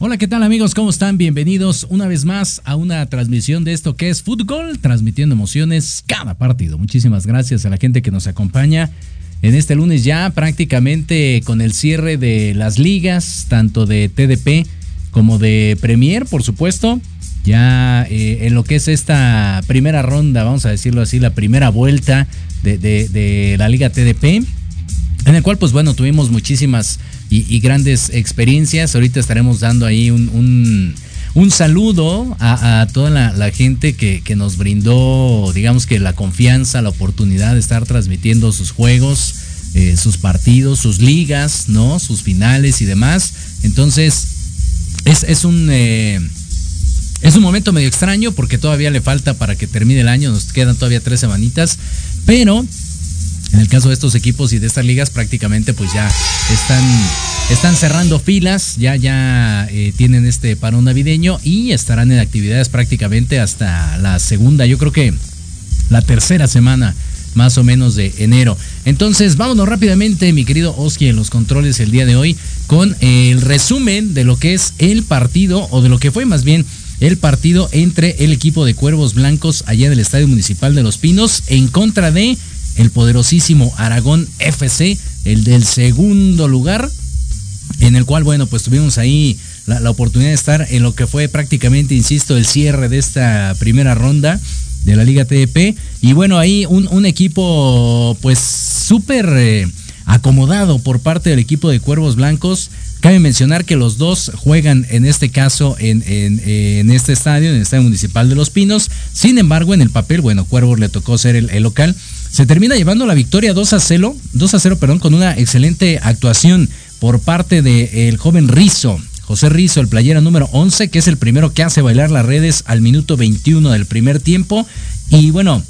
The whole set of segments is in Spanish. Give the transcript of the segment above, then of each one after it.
Hola, ¿qué tal amigos? ¿Cómo están? Bienvenidos una vez más a una transmisión de esto que es Fútbol, transmitiendo emociones cada partido. Muchísimas gracias a la gente que nos acompaña en este lunes ya prácticamente con el cierre de las ligas, tanto de TDP como de Premier, por supuesto. Ya eh, en lo que es esta primera ronda, vamos a decirlo así, la primera vuelta de, de la liga TDP, en el cual pues bueno, tuvimos muchísimas y, grandes experiencias. Ahorita estaremos dando ahí un, un, saludo a, toda la, gente que, nos brindó, digamos que la confianza, la oportunidad de estar transmitiendo sus juegos, eh, sus partidos, sus ligas, ¿no? Sus finales y demás. Entonces, es, es un... Eh, es un momento medio extraño porque todavía le falta para que termine el año, nos quedan todavía tres semanitas, pero en el caso de estos equipos y de estas ligas, prácticamente pues ya están, están cerrando filas, ya, ya eh, tienen este parón navideño y estarán en actividades prácticamente hasta la segunda, yo creo que la tercera semana más o menos de enero. Entonces, vámonos rápidamente, mi querido Oski, en los controles el día de hoy, con el resumen de lo que es el partido, o de lo que fue más bien el partido entre el equipo de Cuervos Blancos allá en el Estadio Municipal de Los Pinos en contra de el poderosísimo Aragón FC, el del segundo lugar, en el cual, bueno, pues tuvimos ahí la, oportunidad de estar en lo que fue prácticamente, insisto, el cierre de esta primera ronda de la Liga TDP. Y bueno, ahí un, equipo pues súper eh, acomodado por parte del equipo de Cuervos Blancos. Cabe mencionar que los dos juegan en este caso en, en, este estadio, en el Estadio Municipal de Los Pinos. Sin embargo, en el papel, bueno, Cuervos le tocó ser el local se termina llevando la victoria 2 a 0, 2 a 0, perdón, con una excelente actuación por parte del joven Rizo. José Rizo, el playera número 11, que es el primero que hace bailar las redes al minuto 21 del primer tiempo. Y bueno,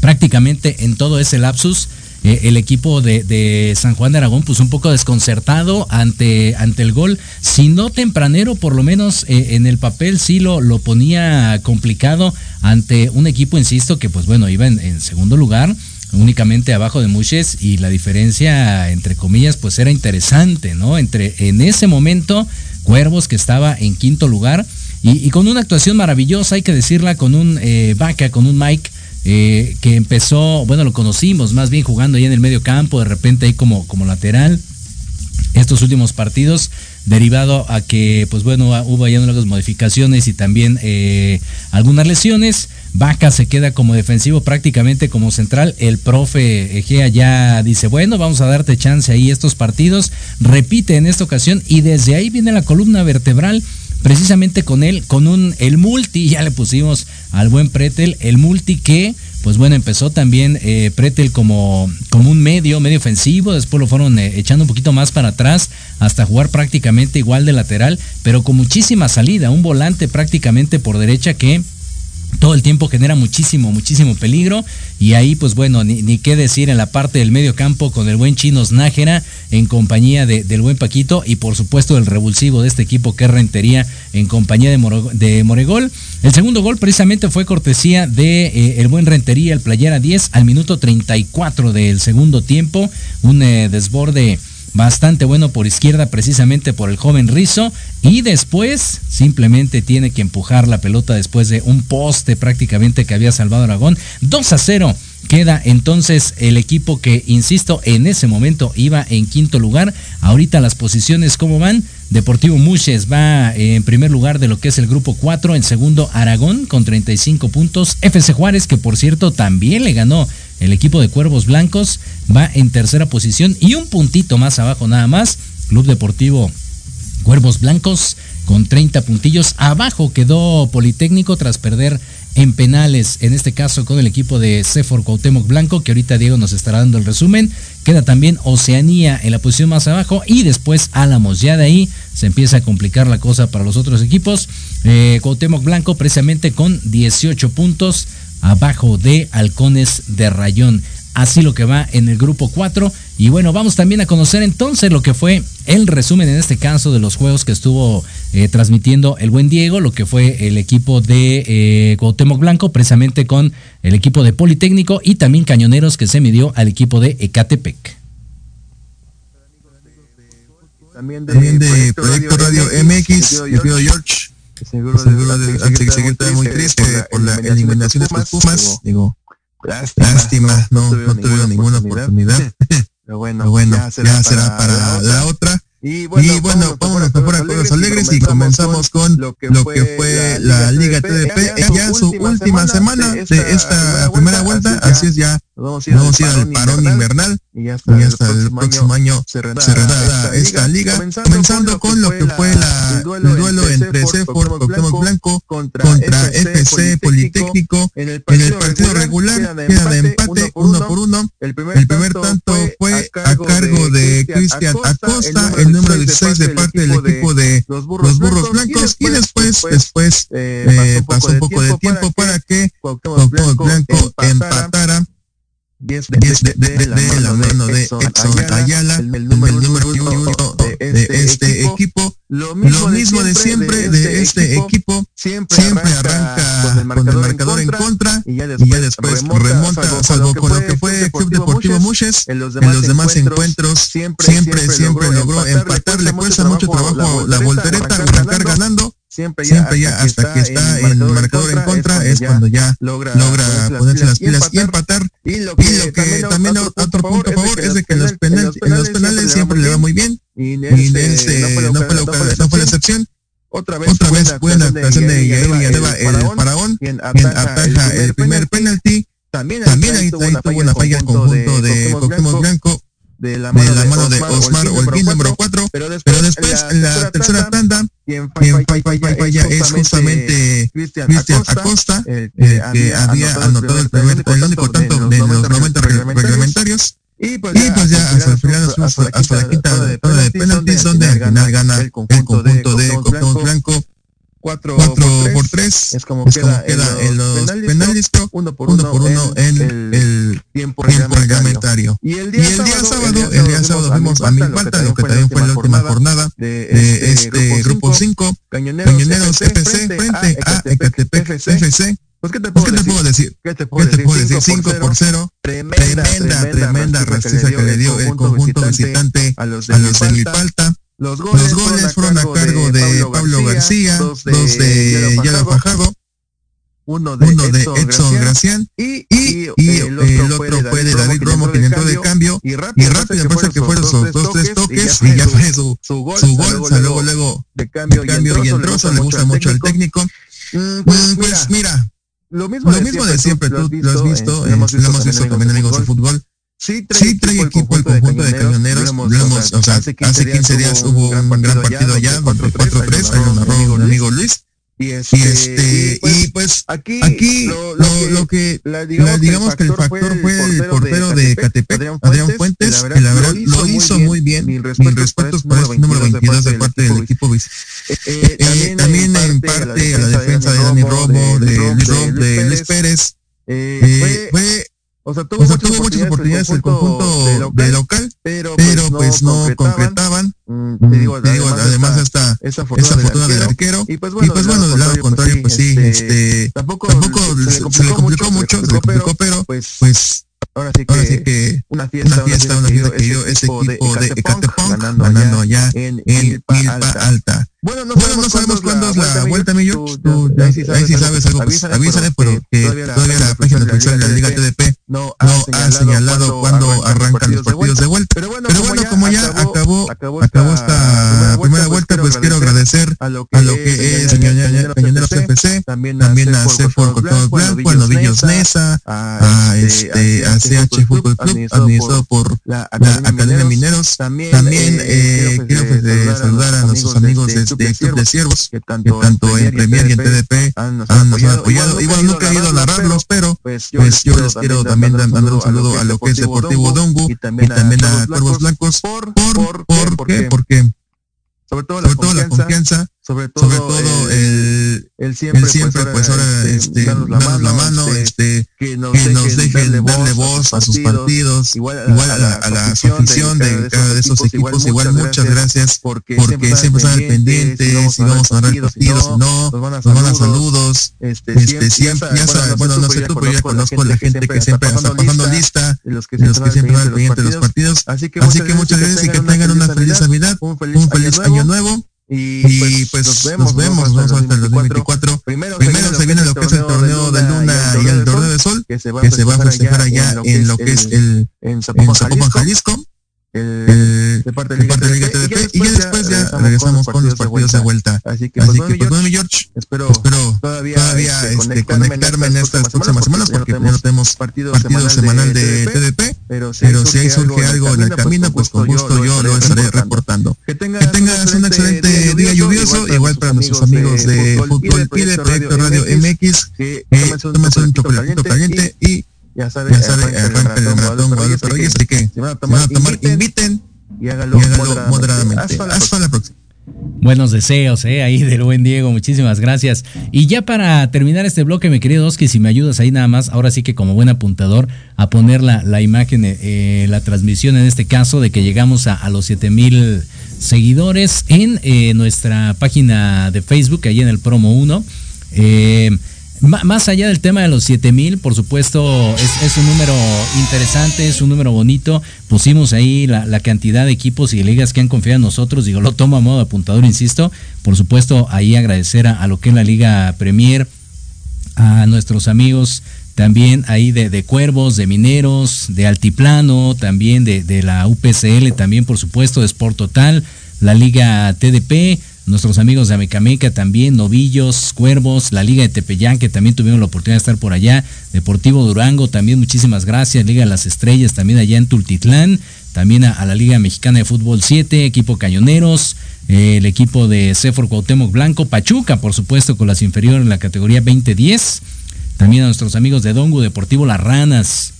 prácticamente en todo ese lapsus, eh, el equipo de, San Juan de Aragón, pues un poco desconcertado ante, ante el gol. Si no tempranero, por lo menos eh, en el papel sí lo, lo ponía complicado ante un equipo, insisto, que pues bueno, iba en, segundo lugar únicamente abajo de Muches y la diferencia entre comillas pues era interesante, ¿no? Entre en ese momento Cuervos que estaba en quinto lugar y, con una actuación maravillosa, hay que decirla, con un eh, Vaca, con un Mike eh, que empezó, bueno, lo conocimos más bien jugando ahí en el medio campo, de repente ahí como, como lateral. Estos últimos partidos derivado a que, pues bueno, hubo ahí unas modificaciones y también eh, algunas lesiones. Vaca se queda como defensivo prácticamente como central. El profe Egea ya dice, bueno, vamos a darte chance ahí estos partidos. Repite en esta ocasión y desde ahí viene la columna vertebral precisamente con él, con un, el multi, ya le pusimos al buen Pretel, el multi que pues bueno, empezó también eh, Pretel como, como un medio, medio ofensivo, después lo fueron eh, echando un poquito más para atrás hasta jugar prácticamente igual de lateral, pero con muchísima salida, un volante prácticamente por derecha que todo el tiempo genera muchísimo, muchísimo peligro. Y ahí, pues bueno, ni, qué decir en la parte del medio campo con el buen chino Nájera en compañía del buen Paquito y por supuesto el revulsivo de este equipo que Rentería en compañía de, de Moregol. El segundo gol precisamente fue cortesía de eh, el buen Rentería, el Playera 10 al minuto 34 del segundo tiempo. Un eh, desborde bastante bueno por izquierda precisamente por el joven Rizo y después simplemente tiene que empujar la pelota después de un poste prácticamente que había salvado Aragón 2 a 0 Queda entonces el equipo que, insisto, en ese momento iba en quinto lugar. Ahorita las posiciones, ¿cómo van? Deportivo Muches va en primer lugar de lo que es el grupo 4, en segundo Aragón con 35 puntos. FC Juárez, que por cierto también le ganó el equipo de Cuervos Blancos, va en tercera posición y un puntito más abajo nada más. Club Deportivo Cuervos Blancos con 30 puntillos. Abajo quedó Politécnico tras perder en penales, en este caso con el equipo de Cefor Cuauhtémoc Blanco, que ahorita Diego nos estará dando el resumen. Queda también Oceanía en la posición más abajo y después Álamos. Ya de ahí se empieza a complicar la cosa para los otros equipos. Eh, Blanco precisamente con 18 puntos abajo de Halcones de Rayón así lo que va en el grupo 4. Y bueno, vamos también a conocer entonces lo que fue el resumen en este caso de los juegos que estuvo eh, transmitiendo el buen Diego, lo que fue el equipo de eh, Blanco, precisamente con el equipo de Politécnico y también Cañoneros que se midió al equipo de Ecatepec. También de, Proyecto, Radio, MX, yo George. Seguro, de, seguir muy triste por la eliminación de los Pumas. Digo, Lástima, no, no, tuvieron ninguna oportunidad. Pero bueno, bueno ya será, para, la otra. Y bueno, y bueno vámonos mejor a Alegres y comenzamos con lo que fue la Liga TDP, ya su última semana de esta primera vuelta, así es ya, vamos a ir al parón invernal y hasta, el, próximo año, cerrará, esta, liga, comenzando, con lo que fue la, el duelo, entre CEFOR Cuauhtémoc Blanco contra, FC Politécnico en el partido, regular, queda de empate uno por uno, el primer, tanto fue a cargo de Cristian Acosta, el número 16 de parte del equipo de los Burros Blancos. Y después, después eh, pasó un poco de tiempo para que Cuauhtémoc Blanco empatara de, la mano de Exxon Ayala, el, número uno de este, este equipo. Lo mismo, de siempre de este equipo, siempre, arranca con el marcador, en, contra, y ya después, remonta, salvo con lo que fue Club Deportivo Muches, en los demás, encuentros siempre, siempre, logró empatar, le cuesta mucho trabajo la voltereta, arrancar ganando, siempre ya, hasta, que está, el marcador en contra, es cuando ya logra, ponerse las pilas y empatar. Y lo que, también, otro, punto a favor es de que en los, penales, en los penales siempre le va muy bien. Y en este, no, fue la, excepción. Otra vez, Otra vez buena actuación de Yair Villanueva, el faraón, quien ataja el primer penalti. También ahí tuvo una falla el conjunto de Cuauhtémoc Blanco de la mano, de, Osmar Holguín, número 4. Pero después, en la, tercera tanda, quien falla es justamente Cristian Acosta, que había anotado el primer, el único tanto de los 90 reglamentarios. Y pues, y pues ya hasta el final, hasta, hasta la quinta de penaltis, donde al final gana el conjunto de Cuauhtémoc Blanco 4, por 3 es como, queda, en los penales, uno por uno, por uno en, el, tiempo, reglamentario. Y el día, sábado, el día sábado fuimos a falta lo que también fue la última jornada de este, este grupo 5, Cañoneros FC frente a Ecatepec FC. Pues, ¿qué te puedo, decir? ¿Qué te puedo, decir? 5 por 0. Tremenda, tremenda, tremenda rastiza que le dio el conjunto visitante a los de Milpalta. Los goles, fueron a cargo de Pablo García, dos de Yara Fajardo, uno de, Edson, Gracián, y, el otro, fue de David Romo, que entró de cambio, y rápido, me parece que fueron sus dos, tres toques, y ya fue su, su gol, luego, luego, de cambio, y entró, eso le gusta mucho al técnico. Mm, pues, pues mira, lo mismo, de siempre, tú lo has visto, lo hemos visto también amigos de fútbol, Sí trae, equipo, el conjunto de cañoneros. o sea, hace 15 días hubo un gran partido allá, 4-3, ahí lo narró mi amigo Luis. Y este, y, este, y pues, aquí, aquí lo, que, digamos, que el factor fue el portero de Catepec, Adrián Fuentes, que la verdad lo hizo muy bien. Mis respetos por el número 22 de parte del equipo. Eh, eh, eh, también en parte a la defensa de Dani Robo, de Luis Rob, de Luis Pérez. Fue o sea, tuvo, muchas, oportunidades el conjunto, de, local, pero, pues, no, pues, concretaban. Mm, te digo, además, hasta esa fortuna, del, arquero. Y pues bueno, pues, del lado contrario, pues sí, este, este tampoco, se, le complicó, mucho, se le complicó, pero pues, pues ahora sí que, una fiesta, una fiesta, una fiesta que dio ese equipo de Ecatepunk ganando allá en Milpa Alta. Bueno, no, bueno, no sabemos cuándo es la vuelta, mi George. Tú, ahí, sí sabes, algo, pues avísale, pero que todavía la página oficial de la Liga TDP no ha señalado cuándo arrancan los partidos de vuelta. Pero bueno, como ya acabó acabó esta primera vuelta, pues quiero agradecer a lo que es Cañoneros FC, también a C4 Control Blanco, a Novillos Nesa, a este a CH Fútbol Club, administrado por la Academia Mineros. También quiero saludar a nuestros amigos de de Club de Siervos, que tanto, en Premier y en TDP han, apoyado. Igual nunca he ido a narrarlos, pero pues yo les pues quiero también mandar un saludo a lo que es Deportivo Dongu y también a Cuervos Blancos. ¿Por, por, por, qué? Porque sobre todo la confianza sobre todo, sobre todo el, el, siempre, el siempre pues, pues ahora este, la mano, la mano este, este, que nos, que nos dejen, darle, darle voz a sus partidos, igual a, igual a la, a la afición de cada de esos equipos, igual muchas gracias porque, porque siempre están al pendiente, si vamos a ganar partidos, si no, nos van a saludos, este, este siempre, ya sabes, bueno, no sé tú, pero ya conozco a la gente que siempre está pasando lista, de los que siempre están al pendiente de los partidos, así que muchas gracias y que tengan una feliz Navidad, un feliz año nuevo y, pues, pues, nos vemos, nos vemos, nos vemos hasta el 2024. Primero, Primero se viene lo que es el torneo de Luna y el torneo de Sol, que se va a festejar allá en lo que es el en Zapopan, Jalisco de parte de Liga, Liga TDP, y, ya después ya regresamos con los partidos de vuelta. Así que, Así pues, pues, George, espero, espero todavía, este, este conectarme en estas próximas semanas porque ya no tenemos partido, semanal de TDP, pero si ahí surge algo en el camino, pues con gusto yo lo estaré reportando. Que tengas un excelente día lluvioso, igual para nuestros amigos de Fútbol Pide, Proyecto Radio MX, que tomen un chocolatito caliente y ya sabe, ya sabe arranca el maratón Guadalupe Reyes, así que si van a tomar, inviten, y hágalo, y hágalo moderadamente. Hasta la, Hasta la próxima. Buenos deseos, eh, ahí del buen Diego, muchísimas gracias. Y ya para terminar este bloque, mi querido Oski, si me ayudas ahí nada más, ahora sí que como buen apuntador, a poner la, la imagen, eh, la transmisión en este caso de que llegamos a, a los 7000 seguidores en eh, nuestra página de Facebook, ahí en el promo 1. Eh, más allá del tema de los 7000, por supuesto, es, un número interesante, es un número bonito. Pusimos ahí la, cantidad de equipos y ligas que han confiado en nosotros. Digo, lo tomo a modo de apuntador, insisto. Por supuesto, ahí agradecer a, lo que es la Liga Premier, a nuestros amigos también ahí de, Cuervos, de Mineros, de Altiplano, también de, de la UPCL, también por supuesto de Sport Total, la Liga TDP nuestros amigos de Amecameca también, Novillos, Cuervos, la Liga de Tepeyán, que también tuvieron la oportunidad de estar por allá, Deportivo Durango, también muchísimas gracias, Liga de las Estrellas, también allá en Tultitlán, también a, la Liga Mexicana de Fútbol 7, equipo Cañoneros, eh, el equipo de Cefor Cuauhtémoc Blanco, Pachuca, por supuesto, con las inferiores en la categoría 2010, también a nuestros amigos de Dongo, Deportivo Las Ranas,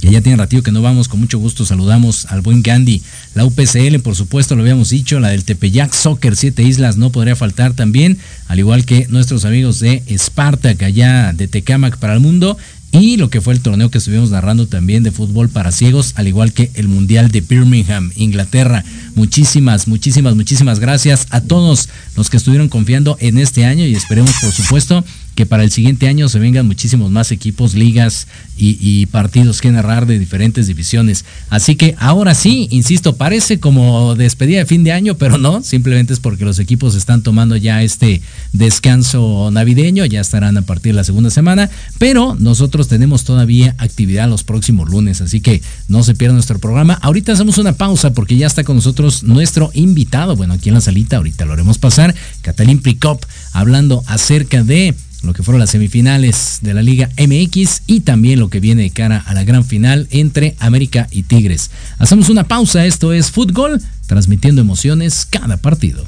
que ya tiene ratito que no vamos, con mucho gusto saludamos al buen Gandhi, la UPCL, por supuesto, lo habíamos dicho, la del Tepeyac Soccer, Siete Islas, no podría faltar también, al igual que nuestros amigos de Spartak, allá de Tecamac para el mundo, y lo que fue el torneo que estuvimos narrando también de fútbol para ciegos, al igual que el Mundial de Birmingham, Inglaterra. Muchísimas, muchísimas, muchísimas gracias a todos los que estuvieron confiando en este año y esperemos, por supuesto, que para el siguiente año se vengan muchísimos más equipos, ligas y, partidos que narrar de diferentes divisiones. Así que ahora sí, insisto, parece como despedida de fin de año, pero no, simplemente es porque los equipos están tomando ya este descanso navideño, ya estarán a partir de la segunda semana, pero nosotros tenemos todavía actividad los próximos lunes, así que no se pierdan nuestro programa. Ahorita hacemos una pausa porque ya está con nosotros nuestro invitado, bueno, aquí en la salita, ahorita lo haremos pasar, Catalín Pricop, hablando acerca de lo que fueron las semifinales de la Liga MX y también lo que viene de cara a la gran final entre América y Tigres. Hacemos una pausa, esto es Fútbol, transmitiendo emociones cada partido.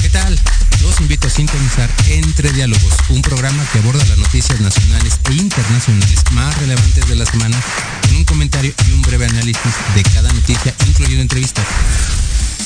¿Qué tal? Los invito a sintonizar Entre Diálogos, un programa que aborda las noticias nacionales e internacionales más relevantes de la semana, con un comentario y un breve análisis de cada noticia, incluyendo entrevistas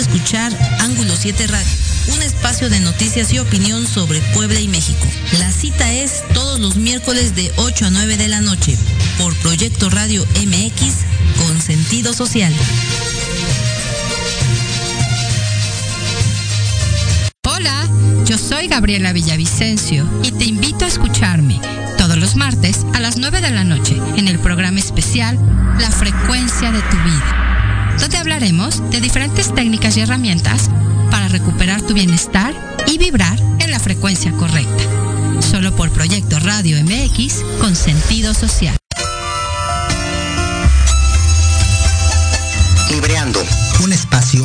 escuchar Ángulo 7 Radio, un espacio de noticias y opinión sobre Puebla y México. La cita es todos los miércoles de 8 a 9 de la noche por Proyecto Radio MX con sentido social. Hola, yo soy Gabriela Villavicencio y te invito a escucharme todos los martes a las 9 de la noche en el programa especial La frecuencia de tu vida, donde hablaremos de diferentes técnicas y herramientas para recuperar tu bienestar y vibrar en la frecuencia correcta. Solo por Proyecto Radio MX con sentido social. Libreando, un espacio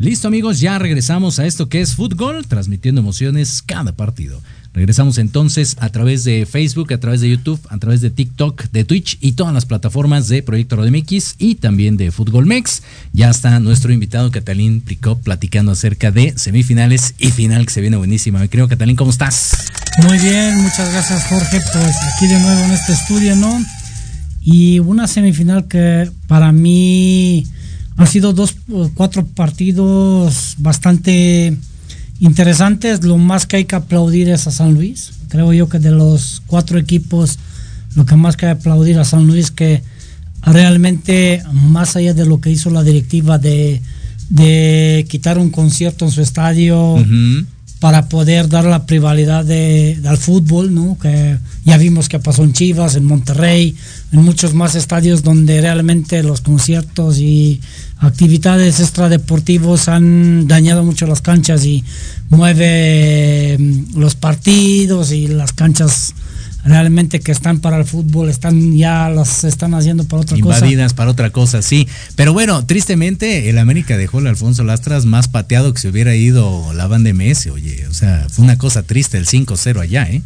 Listo amigos, ya regresamos a esto que es fútbol, transmitiendo emociones cada partido. Regresamos entonces a través de Facebook, a través de YouTube, a través de TikTok, de Twitch y todas las plataformas de Proyecto MX y también de Fútbol Mex. Ya está nuestro invitado Catalín Pricop platicando acerca de semifinales y final que se viene buenísima. Me creo, Catalín, ¿cómo estás? Muy bien, muchas gracias Jorge. Pues aquí de nuevo en este estudio, ¿no? Y una semifinal que para mí han sido dos, cuatro partidos bastante interesantes. Lo más que hay que aplaudir es a San Luis. Creo yo que de los cuatro equipos, lo que más que hay que aplaudir a San Luis, que realmente, más allá de lo que hizo la directiva de, quitar un concierto en su estadio, para poder dar la privacidad de, al fútbol, ¿no? Que ya vimos que pasó en Chivas, en Monterrey, en muchos más estadios donde realmente los conciertos y actividades extradeportivos han dañado mucho las canchas y mueve mm, los partidos y las canchas realmente que están para el fútbol, están ya las están haciendo para otra cosa. Invadidas para otra cosa, sí. Pero bueno, tristemente el América dejó al Alfonso Lastras más pateado que si hubiera ido la banda MS, oye, o sea, fue una cosa triste el 5-0 allá, ¿eh?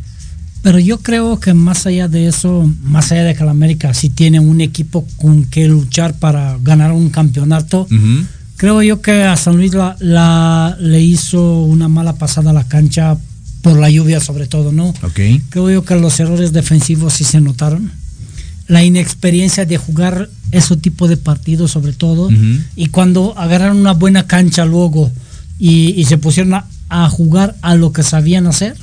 Pero yo creo que más allá de eso, más allá de que el América sí tiene un equipo con que luchar para ganar un campeonato, creo yo que a San Luis la, le hizo una mala pasada a la cancha por la lluvia sobre todo, ¿no? Ok. Creo yo que los errores defensivos sí se notaron. La inexperiencia de jugar ese tipo de partidos sobre todo. Y cuando agarraron una buena cancha luego y, se pusieron a, jugar a lo que sabían hacer,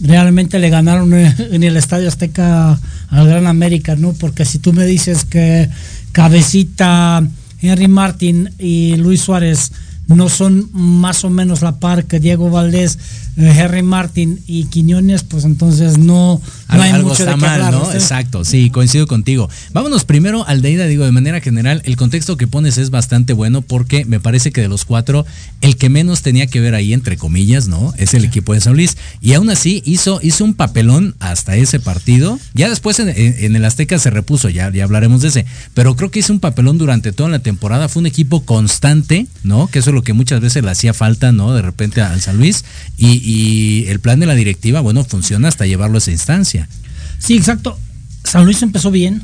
realmente le ganaron en el Estadio Azteca al Gran América, ¿no? Porque si tú me dices que Cabecita, Henry Martin y Luis Suárez no son más o menos la par que Diego Valdés, eh, Henry Martin y Quiñones, pues entonces no, no hay algo mucho está de mal, hablar, ¿no? ¿sí? Exacto, sí, coincido contigo. Vámonos primero al de ida, digo, de manera general, el contexto que pones es bastante bueno porque me parece que de los cuatro, el que menos tenía que ver ahí, entre comillas, ¿no? Es el equipo de San Luis. Y aún así hizo, hizo un papelón hasta ese partido. Ya después en, en- en el Azteca se repuso, ya, ya hablaremos de ese. Pero creo que hizo un papelón durante toda la temporada. Fue un equipo constante, ¿no? Que eso lo que muchas veces le hacía falta, ¿no? De repente al San Luis. Y, y el plan de la directiva, bueno, funciona hasta llevarlo a esa instancia. Sí, exacto. San Luis empezó bien.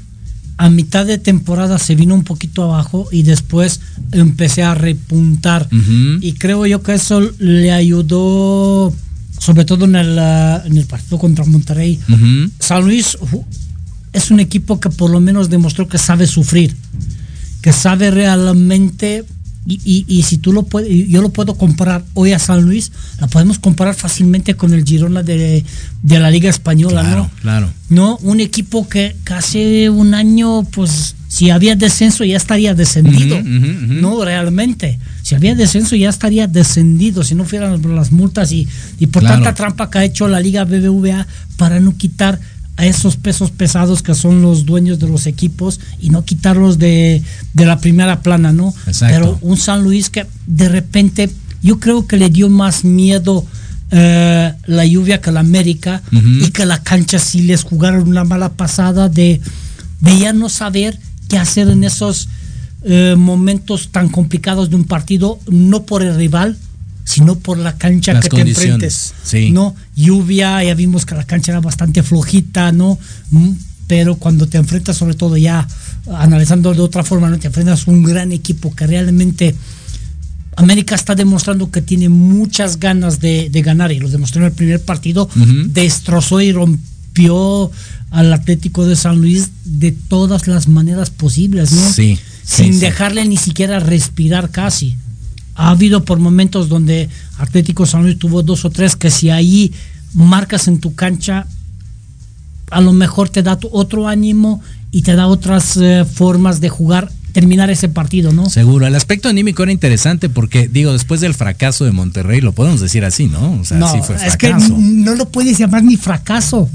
A mitad de temporada se vino un poquito abajo y después empecé a repuntar. Y creo yo que eso le ayudó, sobre todo en el, ah, en el partido contra Monterrey. San Luis ju- es un equipo que por lo menos demostró que sabe sufrir, que sabe realmente, y, y- y si tú lo puedes, yo lo puedo comparar hoy a San Luis, la podemos comparar fácilmente con el Girona de, de la Liga Española, Claro, ¿no? claro. No, un equipo que, hace un año, pues, si había descenso ya estaría descendido, no realmente. Si había descenso ya estaría descendido, si no fueran las multas y, y por Claro. tanta trampa que ha hecho la Liga BBVA para no quitar a esos pesos pesados que son los dueños de los equipos y no quitarlos de, de la primera plana, ¿no? Exacto. Pero un San Luis que de repente yo creo que le dio más miedo eh, la lluvia que la América y que la cancha sí les jugaron una mala pasada de, de ya no saber qué hacer en esos eh, momentos tan complicados de un partido, no por el rival, sino por la cancha Las que te enfrentes. sí. ¿no? Lluvia, ya vimos que la cancha era bastante flojita, ¿no? Mm, Pero cuando te enfrentas, sobre todo ya analizando de otra forma, ¿no? Te enfrentas a un gran equipo que realmente América está demostrando que tiene muchas ganas de, de ganar y lo demostró en el primer partido. Destrozó y rompió al Atlético de San Luis de todas las maneras posibles, ¿no? Sí, Sin sí, sí. dejarle ni siquiera respirar casi. Ha habido por momentos donde Atlético San Luis tuvo dos o tres que si ahí marcas en tu cancha, a lo mejor te da otro ánimo y te da otras eh, formas de jugar, terminar ese partido, ¿no? Seguro, el aspecto anímico era interesante porque, digo, después del fracaso de Monterrey, lo podemos decir así, ¿no? O sea, no, sí fue es que fracaso. no lo puedes llamar ni fracaso.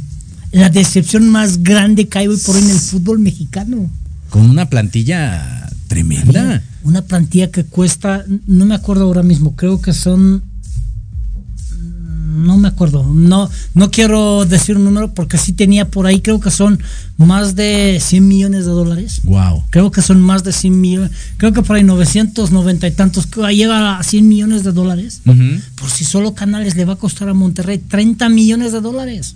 La decepción más grande que hay hoy por hoy en el fútbol mexicano. Con una plantilla tremenda. Una plantilla que cuesta, no me acuerdo ahora mismo, creo que son. No me acuerdo, no, no quiero decir un número porque sí tenía por ahí, creo que son más de 100 millones de dólares. Wow. Creo que son más de 100 millones, creo que por ahí 990 y tantos, que llega a 100 millones de dólares. Por si solo Canales le va a costar a Monterrey 30 millones de dólares.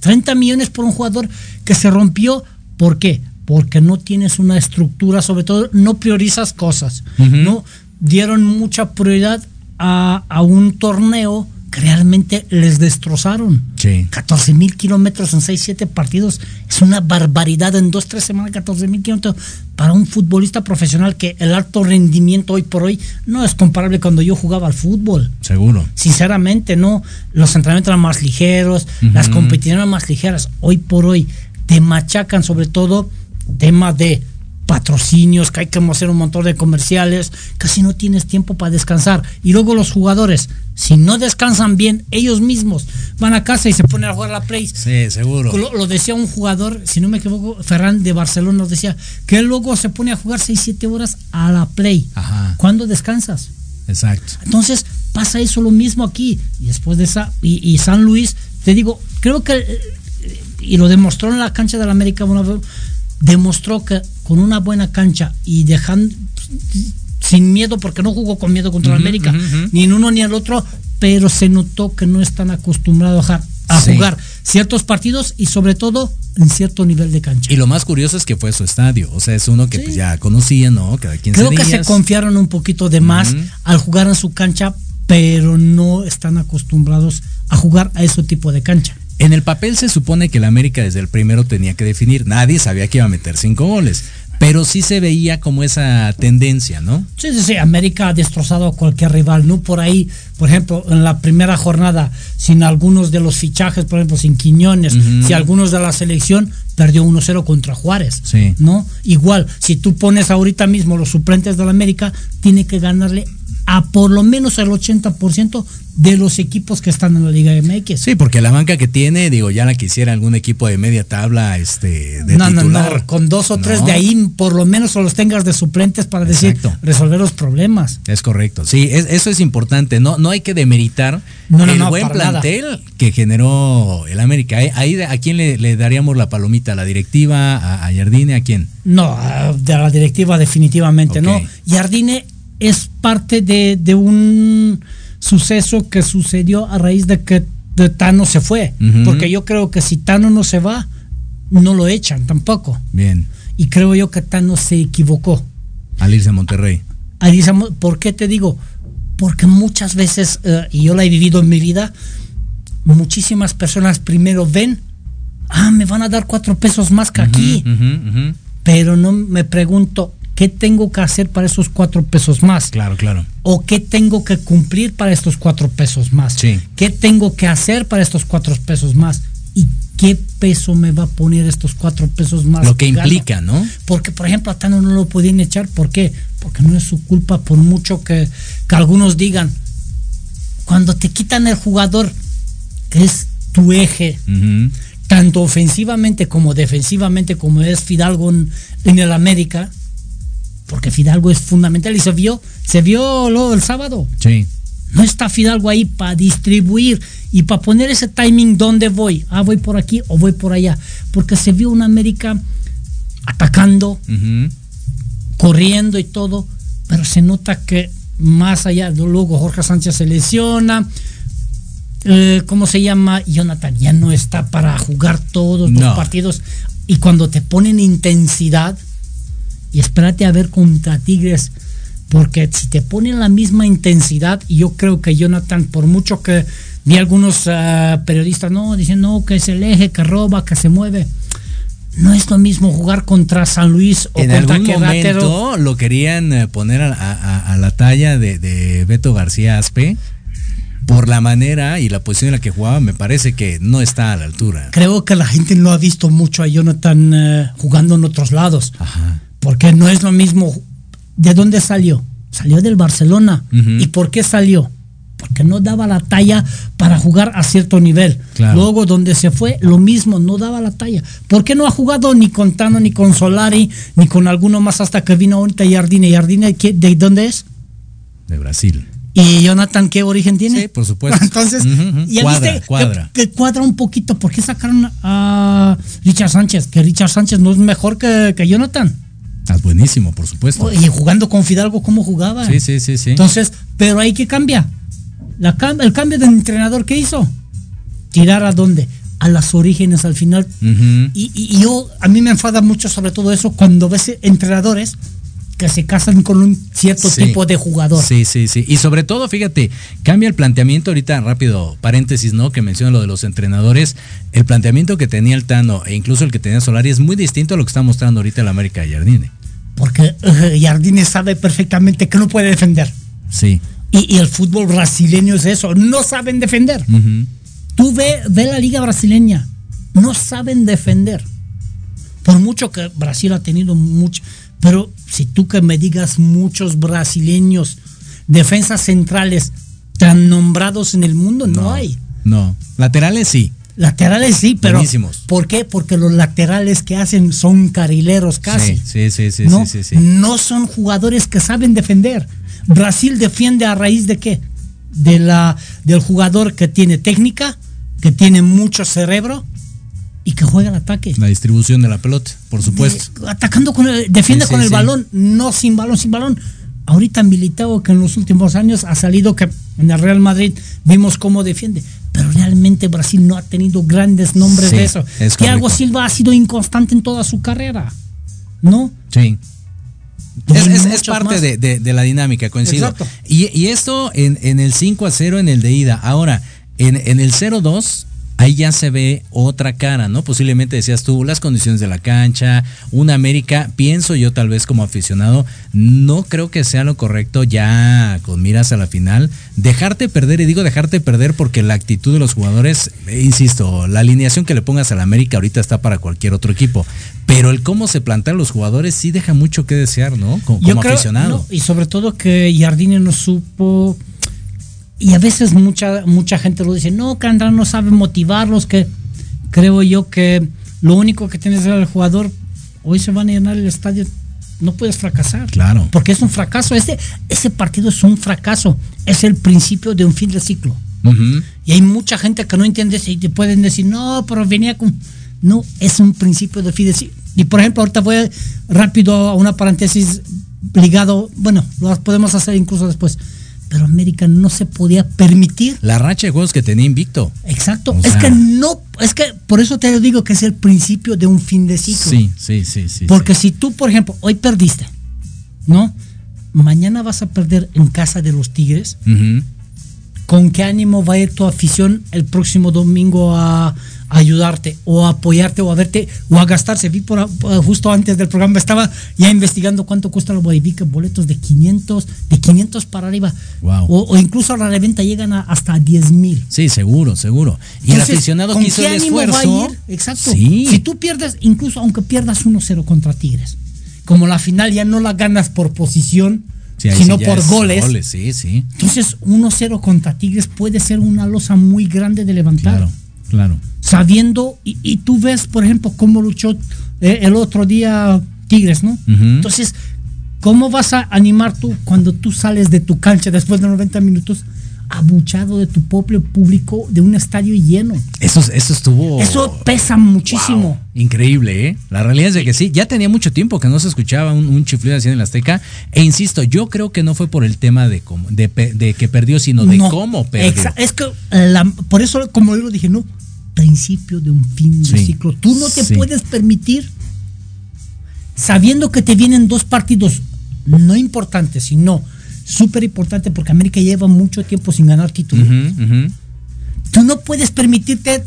30 millones por un jugador que se rompió. ¿Por qué? Porque no tienes una estructura, sobre todo no priorizas cosas. No dieron mucha prioridad a, a un torneo que realmente les destrozaron. Sí. 14 mil kilómetros en 6, 7 partidos. Es una barbaridad en 2, 3 semanas, 14 mil kilómetros para un futbolista profesional que el alto rendimiento hoy por hoy no es comparable cuando yo jugaba al fútbol. Seguro. Sinceramente, no. Los entrenamientos eran más ligeros, las competiciones eran más ligeras. Hoy por hoy te machacan sobre todo tema de patrocinios, que hay que hacer un montón de comerciales, casi no tienes tiempo para descansar. Y luego los jugadores, si no descansan bien, ellos mismos van a casa y se ponen a jugar la Play. Sí, seguro. Lo, lo decía un jugador, si no me equivoco, Ferran de Barcelona nos decía que él luego se pone a jugar 6, 7 horas a la Play. Ajá. ¿Cuándo descansas? Exacto. Entonces pasa eso lo mismo aquí. Y después de esa, y, y San Luis, te digo, creo que, eh, y lo demostró en la cancha del América, vez, demostró que con una buena cancha y dejando sin miedo, porque no jugó con miedo contra Ujú, América, ni en uno ni el otro, pero se notó que no están acostumbrados a, a Sí. jugar ciertos partidos y sobre todo en cierto nivel de cancha. Y lo más curioso es que fue su estadio. O sea, es uno que pues, ya conocía, ¿no? Cada 15 Creo que se confiaron un poquito de más al jugar en su cancha, pero no están acostumbrados a jugar a ese tipo de cancha. En el papel se supone que el América desde el primero tenía que definir. Nadie sabía que iba a meter cinco goles. Pero sí se veía como esa tendencia, ¿no? Sí, sí, sí, América ha destrozado a cualquier rival, ¿no? Por ahí, por ejemplo, en la primera jornada, sin algunos de los fichajes, por ejemplo, sin Quiñones, Ujú. si algunos de la selección, perdió 1-0 contra Juárez, Sí. ¿no? Igual, si tú pones ahorita mismo los suplentes del América, tiene que ganarle a por lo menos el 80% de los equipos que están en la Liga MX. Sí, porque la banca que tiene, digo, ya la quisiera algún equipo de media tabla, este, de no, titular. no, no, con dos o tres de ahí, por lo menos o los tengas de suplentes para decir, Exacto. resolver los problemas. Es correcto, sí, es- eso es importante, no, no hay que demeritar No, el buen nada. plantel que generó el América. Ahí- Ahí, ¿a quién le, le daríamos la palomita? ¿A la directiva? ¿A, a Jardine? ¿A quién? No, ah, de la directiva definitivamente no. Jardine es parte de, de un suceso que sucedió a raíz de que de Tano se fue. Porque yo creo que si Tano no se va, no lo echan tampoco. Bien, Y creo yo que Tano se equivocó. al irse a Monterrey. Ahí dice, ¿Por qué te digo? Porque muchas veces, eh, y yo la he vivido en mi vida, muchísimas personas primero ven, ah, me van a dar cuatro pesos más que aquí, pero no me pregunto, ¿qué tengo que hacer para esos cuatro pesos más? Claro, claro. ¿O qué tengo que cumplir para estos cuatro pesos más? Sí. ¿Qué tengo que hacer para estos cuatro pesos más? ¿Y qué peso me va a poner estos cuatro pesos más? Lo que implica, ¿no? Porque, por ejemplo, a Tano no lo podían echar. ¿Por qué? Porque no es su culpa, por mucho que, que algunos digan. Cuando te quitan el jugador, que es tu eje, tanto ofensivamente como defensivamente, como es Fidalgo en, en el América, porque Fidalgo es fundamental y se vio, se vio luego el sábado. Sí. No está Fidalgo ahí para distribuir y para poner ese timing donde voy. Ah, voy por aquí o voy por allá. Porque se vio una América atacando, corriendo y todo, pero se nota que más allá, luego Jorge Sánchez se lesiona. eh, ¿Cómo se llama? Jonathan ya no está para jugar todos los No. partidos. Y cuando te ponen intensidad, y espérate a ver contra Tigres, porque si te ponen la misma intensidad, y yo creo que Jonathan, por mucho que vi algunos ah, periodistas, no, dicen, no, que es el eje, que roba, que se mueve. No es lo mismo jugar contra San Luis o En contra algún momento lo querían eh, poner a, a- a la talla de, de Beto García Aspe por la manera y la posición en la que jugaba, me parece que no está a la altura. Creo que la gente no ha visto mucho a Jonathan eh, jugando en otros lados. Porque no es lo mismo. ¿De dónde salió? Salió del Barcelona. ¿Y por qué salió? Porque no daba la talla para jugar a cierto nivel. Claro. Luego, donde se fue, lo mismo, no daba la talla. ¿Por qué no ha jugado ni con Tano, ni con Solari, ni con alguno más hasta que vino ahorita Jardine? ¿Jardine ¿qué- de dónde es? De Brasil. ¿Y Jonathan qué origen tiene? Sí, por supuesto. Entonces, Cuadra, viste cuadra. Que, que cuadra un poquito. ¿Por qué sacaron a Richard Sánchez? Que Richard Sánchez no es mejor que, que Jonathan. Ah, buenísimo, por supuesto. Y jugando con Fidalgo, ¿cómo jugaba? Sí, sí, sí, sí. Entonces, pero ahí que cambia. La el cambio de entrenador que hizo. Tirar a dónde? A las orígenes al final. Y, y- y yo, a mí me enfada mucho sobre todo eso cuando ves entrenadores que se casan con un cierto Sí. tipo de jugador. Sí, sí, sí. Y sobre todo, fíjate, cambia el planteamiento ahorita, rápido, paréntesis, ¿no? Que menciona lo de los entrenadores. El planteamiento que tenía el Tano e incluso el que tenía Solari es muy distinto a lo que está mostrando ahorita el América de Jardine. Porque eh, Jardine sabe perfectamente que no puede defender. Sí. Y, y el fútbol brasileño es eso, no saben defender. Ujú. Tú ve, ve la liga brasileña, no saben defender. Por mucho que Brasil ha tenido mucho, pero si tú que me digas muchos brasileños, defensas centrales tan nombrados en el mundo, no, hay. No. Laterales sí. Laterales sí, pero Buenísimos. ¿por qué? Porque los laterales que hacen son carileros casi. Sí, sí, sí, sí, no, sí, sí, sí. no son jugadores que saben defender. Brasil defiende a raíz de qué? De la, del jugador que tiene técnica, que tiene mucho cerebro y que juega al ataque. La distribución de la pelota, por supuesto. Atacando con el, defiende Sí, sí, con el balón, no sin balón, sin balón. Ahorita Militao que en los últimos años ha salido que en el Real Madrid vimos cómo defiende, pero realmente Brasil no ha tenido grandes nombres Sí, de eso. es Thiago. Silva ha sido inconstante en toda su carrera. ¿No? Sí. Es, es- es muchos parte de, de- de la dinámica, coincido. Exacto. Y, y esto en, en el 5 a 0 en el de ida. Ahora, en, en el 0-2, ahí ya se ve otra cara, ¿no? Posiblemente decías tú, las condiciones de la cancha, una América, pienso yo tal vez como aficionado, no creo que sea lo correcto ya con miras a la final, dejarte perder, y digo dejarte perder porque la actitud de los jugadores, eh, insisto, la alineación que le pongas a la América ahorita está para cualquier otro equipo, pero el cómo se plantean los jugadores sí deja mucho que desear, ¿no? Como, como aficionado. No, y sobre todo que Jardine no supo. Y a veces mucha, mucha gente lo dice, no, que Andrés no sabe motivarlos, que creo yo que lo único que tienes que el jugador, hoy se van a llenar el estadio, no puedes fracasar. Claro. Porque es un fracaso. Ese, ese partido es un fracaso. Es el principio de un fin de ciclo. Y hay mucha gente que no entiende eso y te pueden decir, no, pero venía con... No, es un principio de fin de ciclo. Y por ejemplo, ahorita voy rápido a una paréntesis ligado, bueno, lo podemos hacer incluso después, pero América no se podía permitir. La racha de juegos que tenía invicto. Exacto, O es sea- que no, es que por eso te digo que es el principio de un fin de ciclo. Sí, sí, sí, sí. Porque si tú, por ejemplo, hoy perdiste, ¿no? Mañana vas a perder en casa de los Tigres. ¿Con qué ánimo va a ir tu afición el próximo domingo a, a ayudarte o a apoyarte o a verte o a gastarse? Vi por, justo antes del programa, estaba ya investigando cuánto cuesta los Boivica, boletos de 500, de 500 para arriba. Wow. O, o incluso a la reventa llegan a hasta 10 mil. Sí, seguro, seguro. Y el Entonces, aficionado ¿con que hizo el ánimo va a esfuerzo. ir? Exacto. Sí. Si tú pierdes, incluso aunque pierdas 1-0 contra Tigres, como la final ya no la ganas por posición, Sí, sino sí por es goles. Sí. Entonces 1-0 contra Tigres puede ser una losa muy grande de levantar. Claro, claro. Sabiendo, y, y tú ves, por ejemplo, cómo luchó eh, el otro día Tigres, ¿no? Entonces, ¿cómo vas a animar tú cuando tú sales de tu cancha después de 90 minutos abuchado de tu propio público de un estadio lleno? Eso, eso estuvo. Eso pesa muchísimo. Wow, increíble, ¿eh? La realidad es de que sí, ya tenía mucho tiempo que no se escuchaba un, un chiflido así en el Azteca. E insisto, yo creo que no fue por el tema de, cómo- de, pe- de que perdió, sino de No, cómo perdió. Es que la- por eso, como yo lo dije, no, principio de un fin de Sí, ciclo. Tú no te sí. puedes permitir, sabiendo que te vienen dos partidos no importantes, sino súper importantes, porque América lleva mucho tiempo sin ganar título. Ujú, ujú. Tú no puedes permitirte,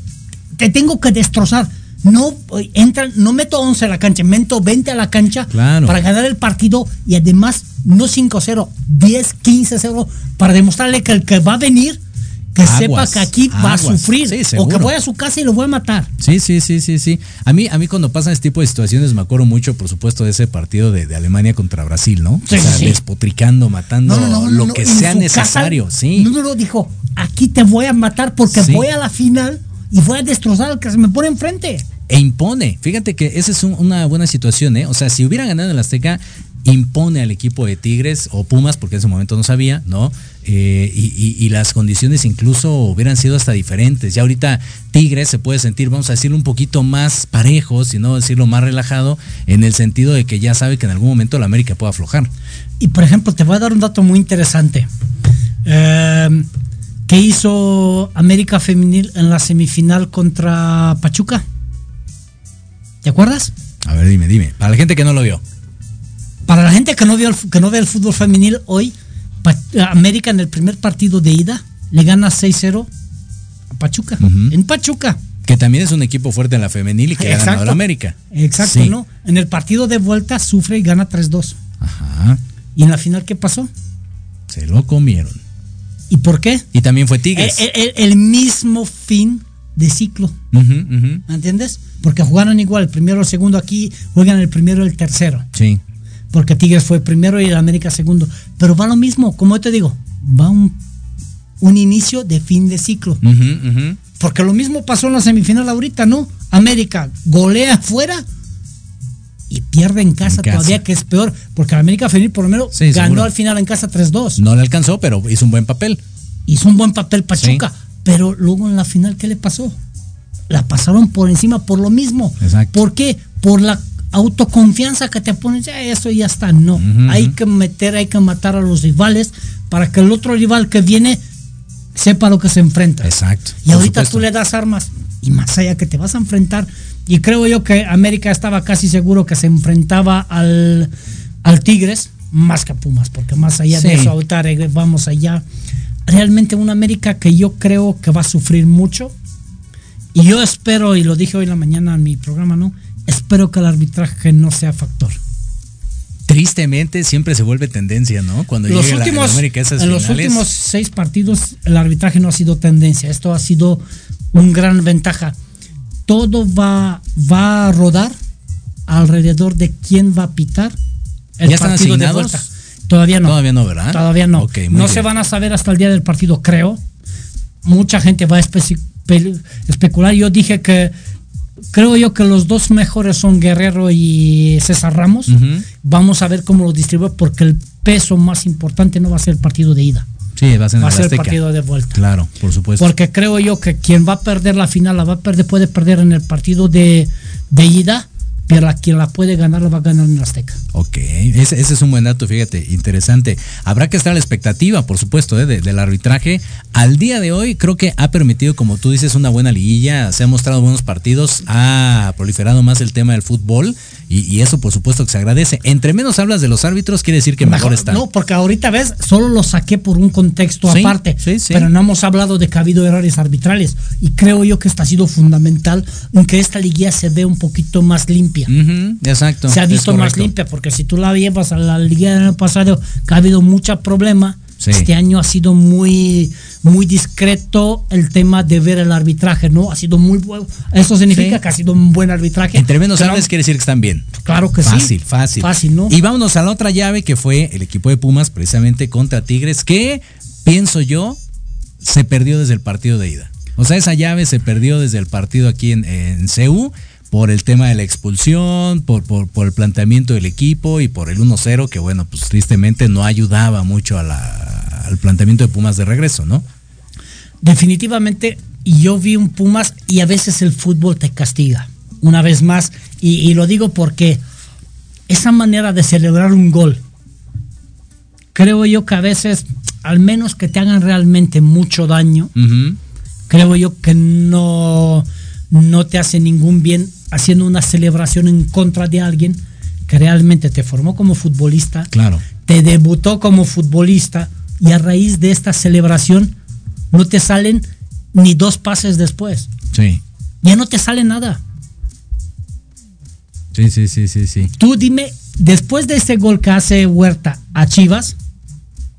te tengo que destrozar. No entran, no meto 11 a la cancha, meto 20 a la cancha Claro. para ganar el partido y además no 5-0, 10, 15-0 para demostrarle que el que va a venir que Aguas, sepa que aquí va a sufrir Sí, o que voy a su casa y lo voy a matar. Sí, sí, sí, sí, sí. A mí, a mí cuando pasan este tipo de situaciones me acuerdo mucho, por supuesto, de ese partido de, de Alemania contra Brasil, ¿no? Sí, o sea, sí. despotricando, matando lo que sea necesario, casa, sí. No, no, no, dijo, aquí te voy a matar porque voy a la final y voy a destrozar al que se me pone enfrente. E impone. Fíjate que esa es un- una buena situación, ¿eh? O sea, si hubiera ganado el Azteca, impone al equipo de Tigres o Pumas, porque en ese momento no sabía, ¿no? Eh, y, y- y las condiciones incluso hubieran sido hasta diferentes. Ya ahorita Tigres se puede sentir, vamos a decirlo, un poquito más parejo, si no decirlo más relajado, en el sentido de que ya sabe que en algún momento la América puede aflojar. Y por ejemplo, te voy a dar un dato muy interesante. Eh, ¿Qué hizo América Femenil en la semifinal contra Pachuca? ¿Te acuerdas? A ver, dime, dime. Para la gente que no lo vio. Para la gente que no, vio el, que no ve el fútbol femenil hoy, América en el primer partido de ida le gana 6-0 a Pachuca. En Pachuca. Que también es un equipo fuerte en la femenil y que ha ganado la América. Exacto, Sí. ¿no? En el partido de vuelta sufre y gana 3-2. Ajá. ¿Y en la final qué pasó? Se lo comieron. ¿Y por qué? Y también fue Tigres. El, el- el mismo fin de ciclo. Ujú. ¿Entiendes? Porque jugaron igual, el primero, el segundo aquí, juegan el primero el tercero. Sí. Porque Tigres fue primero y el América segundo. Pero va lo mismo, como yo te digo, va un, un inicio de fin de ciclo. Porque lo mismo pasó en la semifinal ahorita, ¿no? América golea afuera y pierde en casa, En casa. todavía, que es peor. Porque la América Femenil por lo menos Sí, ganó seguro. al final en casa 3-2. No le alcanzó, pero hizo un buen papel. Hizo un buen papel Pachuca. Pero luego en la final, ¿qué le pasó? La pasaron por encima por lo mismo. Exacto. ¿Por qué? Por la autoconfianza que te pones, ya eso ya está. No, hay que meter, hay que matar a los rivales para que el otro rival que viene sepa lo que se enfrenta. Exacto. Y ahorita supuesto. tú le das armas y más allá que te vas a enfrentar. Y creo yo que América estaba casi seguro que se enfrentaba al, al Tigres más que a Pumas, porque más allá de eso, ahorita vamos allá. Realmente una América que yo creo que va a sufrir mucho. Y yo espero, y lo dije hoy en la mañana en mi programa, ¿no? Espero que el arbitraje no sea factor. Tristemente siempre se vuelve tendencia, ¿no? Cuando Los llega últimos, la América esas en los finales. últimos seis partidos el arbitraje no ha sido tendencia. Esto ha sido un gran ventaja. Todo va, va a rodar alrededor de quién va a pitar el ¿Ya están partido de asignados? vuelta. Todavía no. Todavía no, ¿verdad? Todavía no. No bien. se van a saber hasta el día del partido, creo. Mucha gente va a especular. Yo dije que creo yo que los dos mejores son Guerrero y César Ramos. Vamos a ver cómo lo distribuye porque el peso más importante no va a ser el partido de ida, Sí, va a ser va a el ser el partido de vuelta. Claro, por supuesto. Porque creo yo que quien va a perder la final la va a perder, puede perder en el partido de, de ida, pero a quien la puede ganar la va a ganar en Azteca. Ok, ese, ese es un buen dato, fíjate, interesante. Habrá que estar a la expectativa, por supuesto, ¿eh? de- del arbitraje. Al día de hoy creo que ha permitido, como tú dices, una buena liguilla, se han mostrado buenos partidos, ha proliferado más el tema del fútbol y, y eso por supuesto que se agradece. Entre menos hablas de los árbitros, quiere decir que mejor, están. No, porque ahorita ves, solo lo saqué por un contexto Sí, aparte, sí, sí. pero no hemos hablado de que ha habido errores arbitrales y creo yo que esto ha sido fundamental en que esta liguilla se ve un poquito más limpia. Exacto. se ha visto más limpia, porque si tú la llevas a la liga del año pasado, que ha habido mucho problema, Sí. este año ha sido muy, muy discreto el tema de ver el arbitraje, ¿no? Ha sido muy bueno. Eso significa Sí. que ha sido un buen arbitraje. Entre menos Que no- hables quiere decir que están bien. Claro que sí. Fácil, fácil. Fácil, ¿no? Y vámonos a la otra llave que fue el equipo de Pumas precisamente contra Tigres, que pienso yo se perdió desde el partido de ida. O sea, esa llave se perdió desde el partido aquí en, en CU por el tema de la expulsión, por, por, por el planteamiento del equipo y por el 1-0 que bueno, pues tristemente no ayudaba mucho a la- al planteamiento de Pumas de regreso, ¿no? definitivamente yo vi un Pumas y a veces el fútbol te castiga. Una vez más, y, y lo digo porque esa manera de celebrar un gol, creo yo que a veces, al menos que te hagan realmente mucho daño, creo yo que no, no te hace ningún bien haciendo una celebración en contra de alguien que realmente te formó como futbolista, Claro. te debutó como futbolista y a raíz de esta celebración no te salen ni dos pases después. Sí. Ya no te sale nada. Sí, sí, sí, sí, sí. Tú dime, después de ese gol que hace Huerta a Chivas,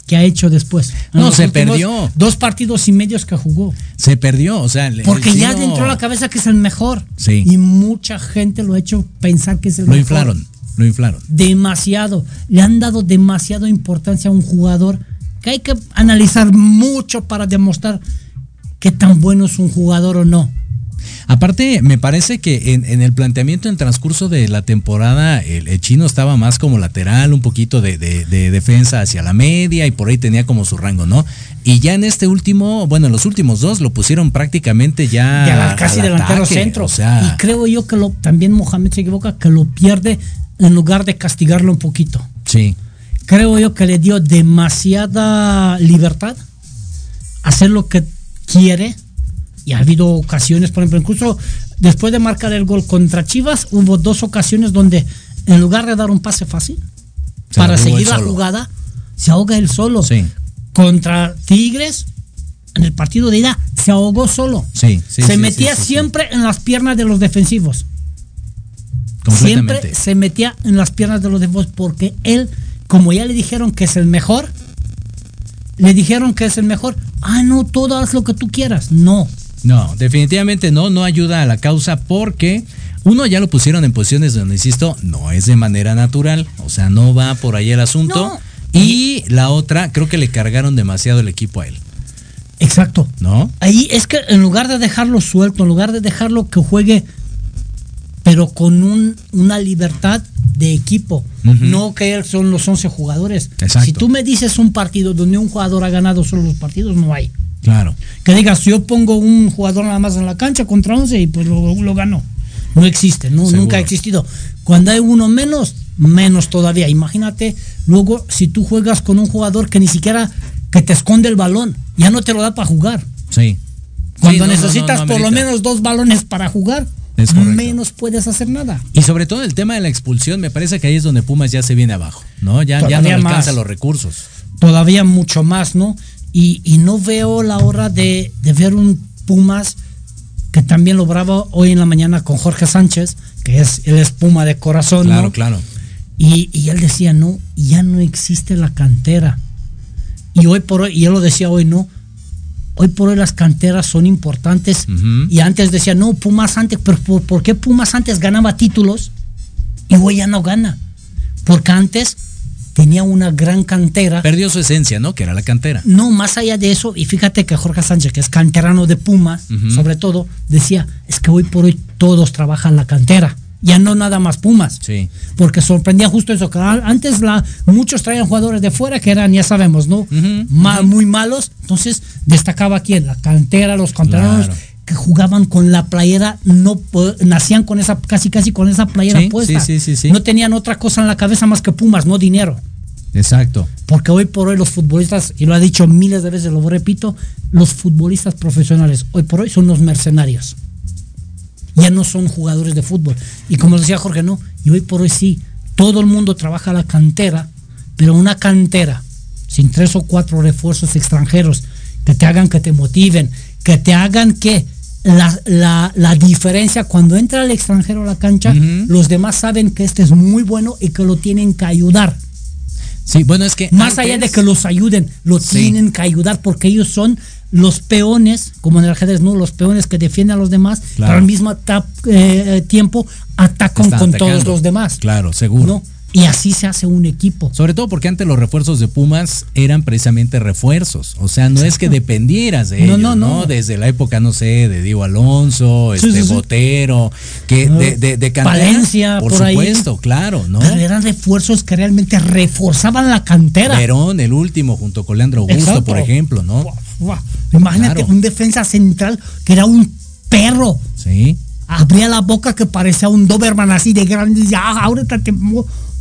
¿qué ha hecho después? No, se perdió. Dos partidos y medios que jugó. Se perdió, o sea, Porque ya no- le entró a la cabeza que es el mejor. Sí. Y mucha gente lo ha hecho pensar que es el Lo mejor. inflaron, lo inflaron. Demasiado. Le han dado demasiada importancia a un jugador que hay que analizar mucho para demostrar qué tan bueno es un jugador o no. Aparte, me parece que en, en el planteamiento en transcurso de la temporada, el, el chino estaba más como lateral, un poquito de, de- de defensa hacia la media y por ahí tenía como su rango, ¿no? Y ya en este último, bueno, en los últimos dos lo pusieron prácticamente ya. Ya casi delantero ataque, centro. O sea, y creo yo que lo, también Mohamed se equivoca, que lo pierde en lugar de castigarlo un poquito. sí, Creo yo que le dio demasiada libertad a hacer lo que quiere. Y ha habido ocasiones, por ejemplo, incluso después de marcar el gol contra Chivas, hubo dos ocasiones donde en lugar de dar un pase fácil Se para seguir la jugada, se ahoga él solo. Sí. Contra Tigres, en el partido de ida, se ahogó solo. sí, sí. se metía siempre en las piernas de los defensivos. Siempre se metía en las piernas de los defensivos porque él, como ya le dijeron que es el mejor, le dijeron que es el mejor. Ah, no, todo haz lo que tú quieras. No. No, definitivamente no, no ayuda a la causa porque uno ya lo pusieron en posiciones donde, insisto, no es de manera natural, o sea, no va por ahí el asunto. No. Y la otra, creo que le cargaron demasiado el equipo a él, Exacto. ¿no? Ahí es que en lugar de dejarlo suelto, en lugar de dejarlo que juegue, pero con un, una libertad de equipo, no que él son los 11 jugadores. Exacto. Si tú me dices un partido donde un jugador ha ganado solo los partidos, no hay. Claro. Que digas, yo pongo un jugador nada más en la cancha contra 11 y pues lo, lo ganó. No existe, no, Seguro. nunca ha existido. Cuando hay uno menos, menos todavía. Imagínate, luego, si tú juegas con un jugador que ni siquiera que te esconde el balón, ya no te lo da para jugar. Sí. Cuando Sí, no, no, necesitas no, no por lo menos dos balones para jugar, menos puedes hacer nada. Y sobre todo el tema de la expulsión, me parece que ahí es donde Pumas ya se viene abajo, ¿no? Ya, ya no alcanza más. los recursos. Todavía mucho más, ¿no? Y, y no veo la hora de, de ver un Pumas que también lo bravo hoy en la mañana con Jorge Sánchez, que es el espuma de corazón, Claro, ¿no? claro. Y, y él decía, no, ya no existe la cantera. Y hoy por hoy, y él lo decía hoy, no, hoy por hoy las canteras son importantes. Y antes decía, no, Pumas antes, pero ¿por, por qué Pumas antes ganaba títulos? Y hoy ya no gana. Porque antes tenía una gran cantera. Perdió su esencia, ¿no? Que era la cantera. No, más allá de eso, y fíjate que Jorge Sánchez, que es canterano de Puma, sobre todo, decía, es que hoy por hoy todos trabajan la cantera. Ya no nada más Pumas. Sí. Porque sorprendía justo eso, que antes la, muchos traían jugadores de fuera que eran, ya sabemos, ¿no? Muy malos. Entonces destacaba quién, la cantera, los canteranos que jugaban con la playera, no nacían con esa, casi casi con esa playera puesta. Sí, sí, sí, no tenían otra cosa en la cabeza más que Pumas, no dinero. Exacto. Porque hoy por hoy los futbolistas, y lo ha dicho miles de veces, lo repito, los futbolistas profesionales hoy por hoy son los mercenarios ya no son jugadores de fútbol. Y como decía Jorge, no, y hoy por hoy sí, todo el mundo trabaja la cantera, pero una cantera sin tres o cuatro refuerzos extranjeros que te hagan que te motiven, que te hagan que la, la, diferencia cuando entra el extranjero a la cancha, los demás saben que este es muy bueno y que lo tienen que ayudar. Sí, bueno, es que. Más allá de que los ayuden, lo tienen que ayudar porque ellos son los peones, como en el ajedrez, ¿no? Los peones que defienden a los demás, pero al mismo eh, tiempo atacan con todos los demás. Claro, seguro. Y así se hace un equipo. Sobre todo porque antes los refuerzos de Pumas eran precisamente refuerzos. O sea, no es que dependieras de ellos, no, no, Desde la época, no sé, de Diego Alonso, este Botero, que de, de, de cantera, Valencia, por, supuesto, claro, ¿no? Pero eran refuerzos que realmente reforzaban la cantera. Verón, el último, junto con Leandro Augusto, por ejemplo, ¿no? Imagínate un defensa central que era un perro. Sí. Abría la boca que parecía un Doberman así de grande. Ya, ahorita te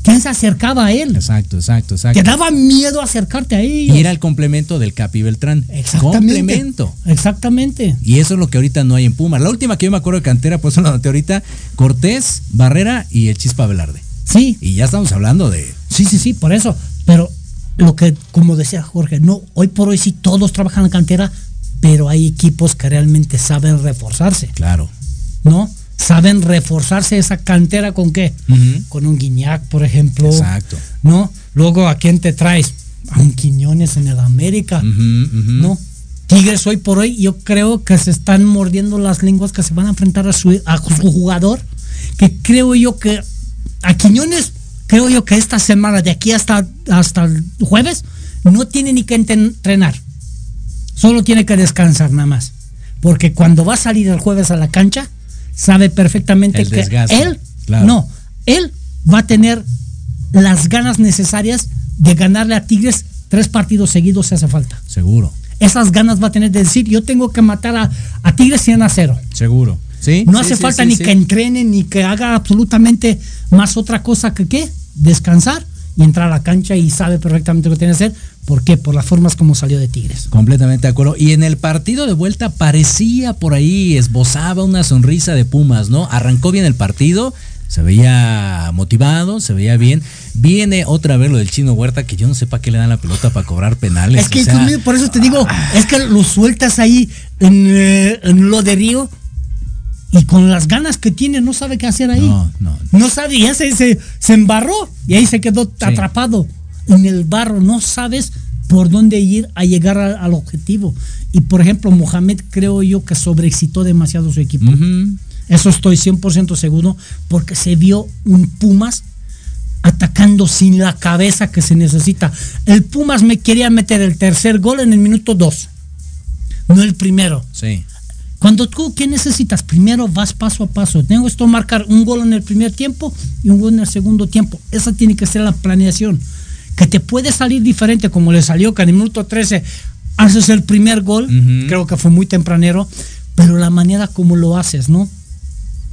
¿Quién se acercaba a él? Exacto, exacto, exacto. Te daba miedo acercarte a ellos. Y era el complemento del Capi Beltrán. Exactamente. Complemento. Exactamente. Y eso es lo que ahorita no hay en Pumas. La última que yo me acuerdo de cantera, pues lo noté ahorita, Cortés, Barrera y el Chispa Velarde. Sí. Y ya estamos hablando de. Sí, sí, sí, por eso. Pero lo que, como decía Jorge, no, hoy por hoy sí todos trabajan en cantera, pero hay equipos que realmente saben reforzarse. Claro. ¿No? Saben reforzarse esa cantera con qué? Con un Guiñac, por ejemplo. Exacto. ¿No? Luego, ¿a quién te traes? A un Quiñones en el América. ¿No? Tigres hoy por hoy, yo creo que se están mordiendo las lenguas que se van a enfrentar a su, a su jugador. Que creo yo que a Quiñones, creo yo que esta semana, de aquí hasta, hasta el jueves, no tiene ni que entrenar. Solo tiene que descansar nada más. Porque cuando va a salir el jueves a la cancha, sabe perfectamente que él, no, él va a tener las ganas necesarias de ganarle a Tigres tres partidos seguidos si hace falta. Seguro. Esas ganas va a tener de decir, yo tengo que matar a, a Tigres 100 a 0. Seguro. ¿Sí? No hace falta ni que entrene, ni que haga absolutamente más otra cosa que qué, descansar y entrar a la cancha y sabe perfectamente lo que tiene que hacer. ¿Por qué? Por las formas como salió de Tigres. Completamente de acuerdo. Y en el partido de vuelta parecía por ahí, esbozaba una sonrisa de Pumas, ¿no? Arrancó bien el partido, se veía motivado, se veía bien. Viene otra vez lo del chino Huerta, que yo no sé para qué le dan la pelota para cobrar penales. Es que por eso te digo, es que lo sueltas ahí en, eh, en lo de Río y con las ganas que tiene no sabe qué hacer ahí. No, no. No sabe, ya se, se, embarró y ahí se quedó atrapado en el barro. No sabes por dónde ir a llegar al objetivo. Y por ejemplo, Mohamed creo yo que sobreexcitó demasiado su equipo. Eso estoy 100% seguro porque se vio un Pumas atacando sin la cabeza que se necesita. El Pumas me quería meter el tercer gol en el minuto 2, no el primero. Sí. Cuando tú, ¿qué necesitas? Primero vas paso a paso. Tengo esto marcar un gol en el primer tiempo y un gol en el segundo tiempo. Esa tiene que ser la planeación. Que te puede salir diferente, como le salió que en el minuto 13 haces el primer gol. Creo que fue muy tempranero. Pero la manera como lo haces, ¿no?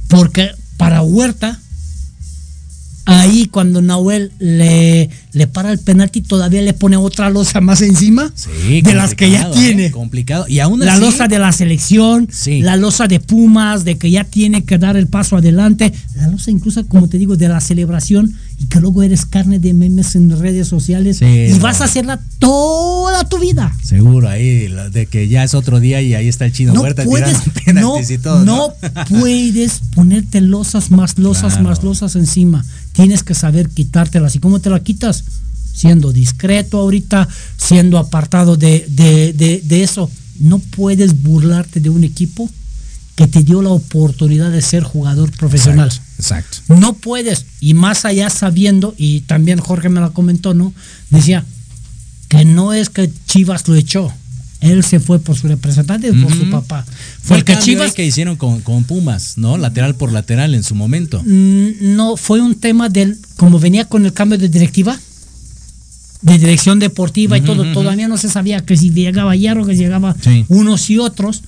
Porque para Huerta, ahí cuando Nahuel le, le para el penalti todavía le pone otra losa más encima de las que ya tiene. ¿eh? Complicado. Y aún la losa de la selección, la losa de Pumas, de que ya tiene que dar el paso adelante, la losa incluso, como te digo, de la celebración y que luego eres carne de memes en redes sociales y vas a hacerla toda tu vida. Seguro, ahí, de que ya es otro día y ahí está el chino no Huerta puedes, no, y todo. No, puedes ponerte losas más losas más losas encima. Tienes que saber quitártelas. ¿Y cómo te la quitas? Siendo discreto ahorita, siendo apartado de, de eso. No puedes burlarte de un equipo que te dio la oportunidad de ser jugador profesional. Exacto. No puedes. Y más allá sabiendo, y también Jorge me lo comentó, ¿no? Decía que no es que Chivas lo echó. Él se fue por su representante y por su papá. Fue el cambio Chivas que hicieron con, con Pumas, ¿no? Lateral por lateral en su momento. Mm, no fue un tema del como venía con el cambio de directiva de dirección deportiva y Ujú, todo ujú. todavía no se sabía que si llegaba Hierro que si llegaba Sí. unos y otros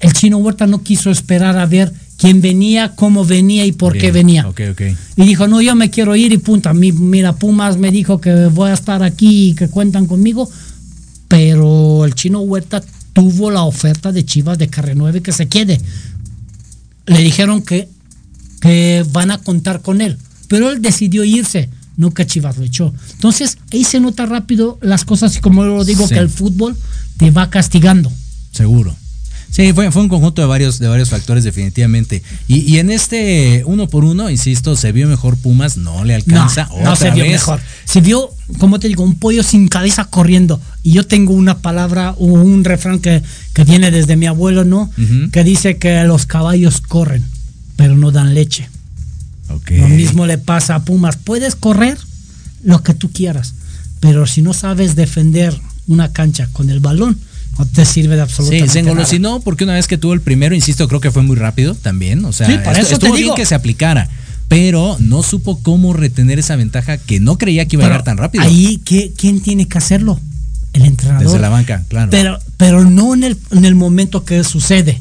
el chino Huerta no quiso esperar a ver quién venía cómo venía y por qué venía Ok, ok. y dijo no yo me quiero ir y punta Mi- mira Pumas me dijo que voy a estar aquí y que cuentan conmigo pero el chino Huerta tuvo la oferta de Chivas de Carre 9 que se quede le dijeron que, que van a contar con él, pero él decidió irse, no que Chivas lo echó. Entonces, ahí se nota rápido las cosas, y como lo digo, Sí. que el fútbol te va castigando. Seguro. Sí, fue, fue un conjunto de varios, de varios factores, definitivamente. Y, y en este uno por uno, insisto, se vio mejor Pumas, no le alcanza. no otra se vio vez. mejor. Se vio, como te digo, un pollo sin cabeza corriendo. Y yo tengo una palabra o un refrán que, que viene desde mi abuelo, ¿no? Que dice que los caballos corren, pero no dan leche. Lo mismo le pasa a Pumas. Puedes correr lo que tú quieras, pero si no sabes defender una cancha con el balón, no te sirve de Sí, absolutamente se nada. engolosinó porque una vez que tuvo el primero, insisto, creo que fue muy rápido también. O sea, Sí, estu- eso te estuvo bien digo. que se aplicara, pero no supo cómo retener esa ventaja que no creía que iba a llegar tan rápido. Ahí, ¿qué- ¿quién tiene que hacerlo? El entrenador. Desde la banca, claro. Pero, pero no en el, en el momento que sucede,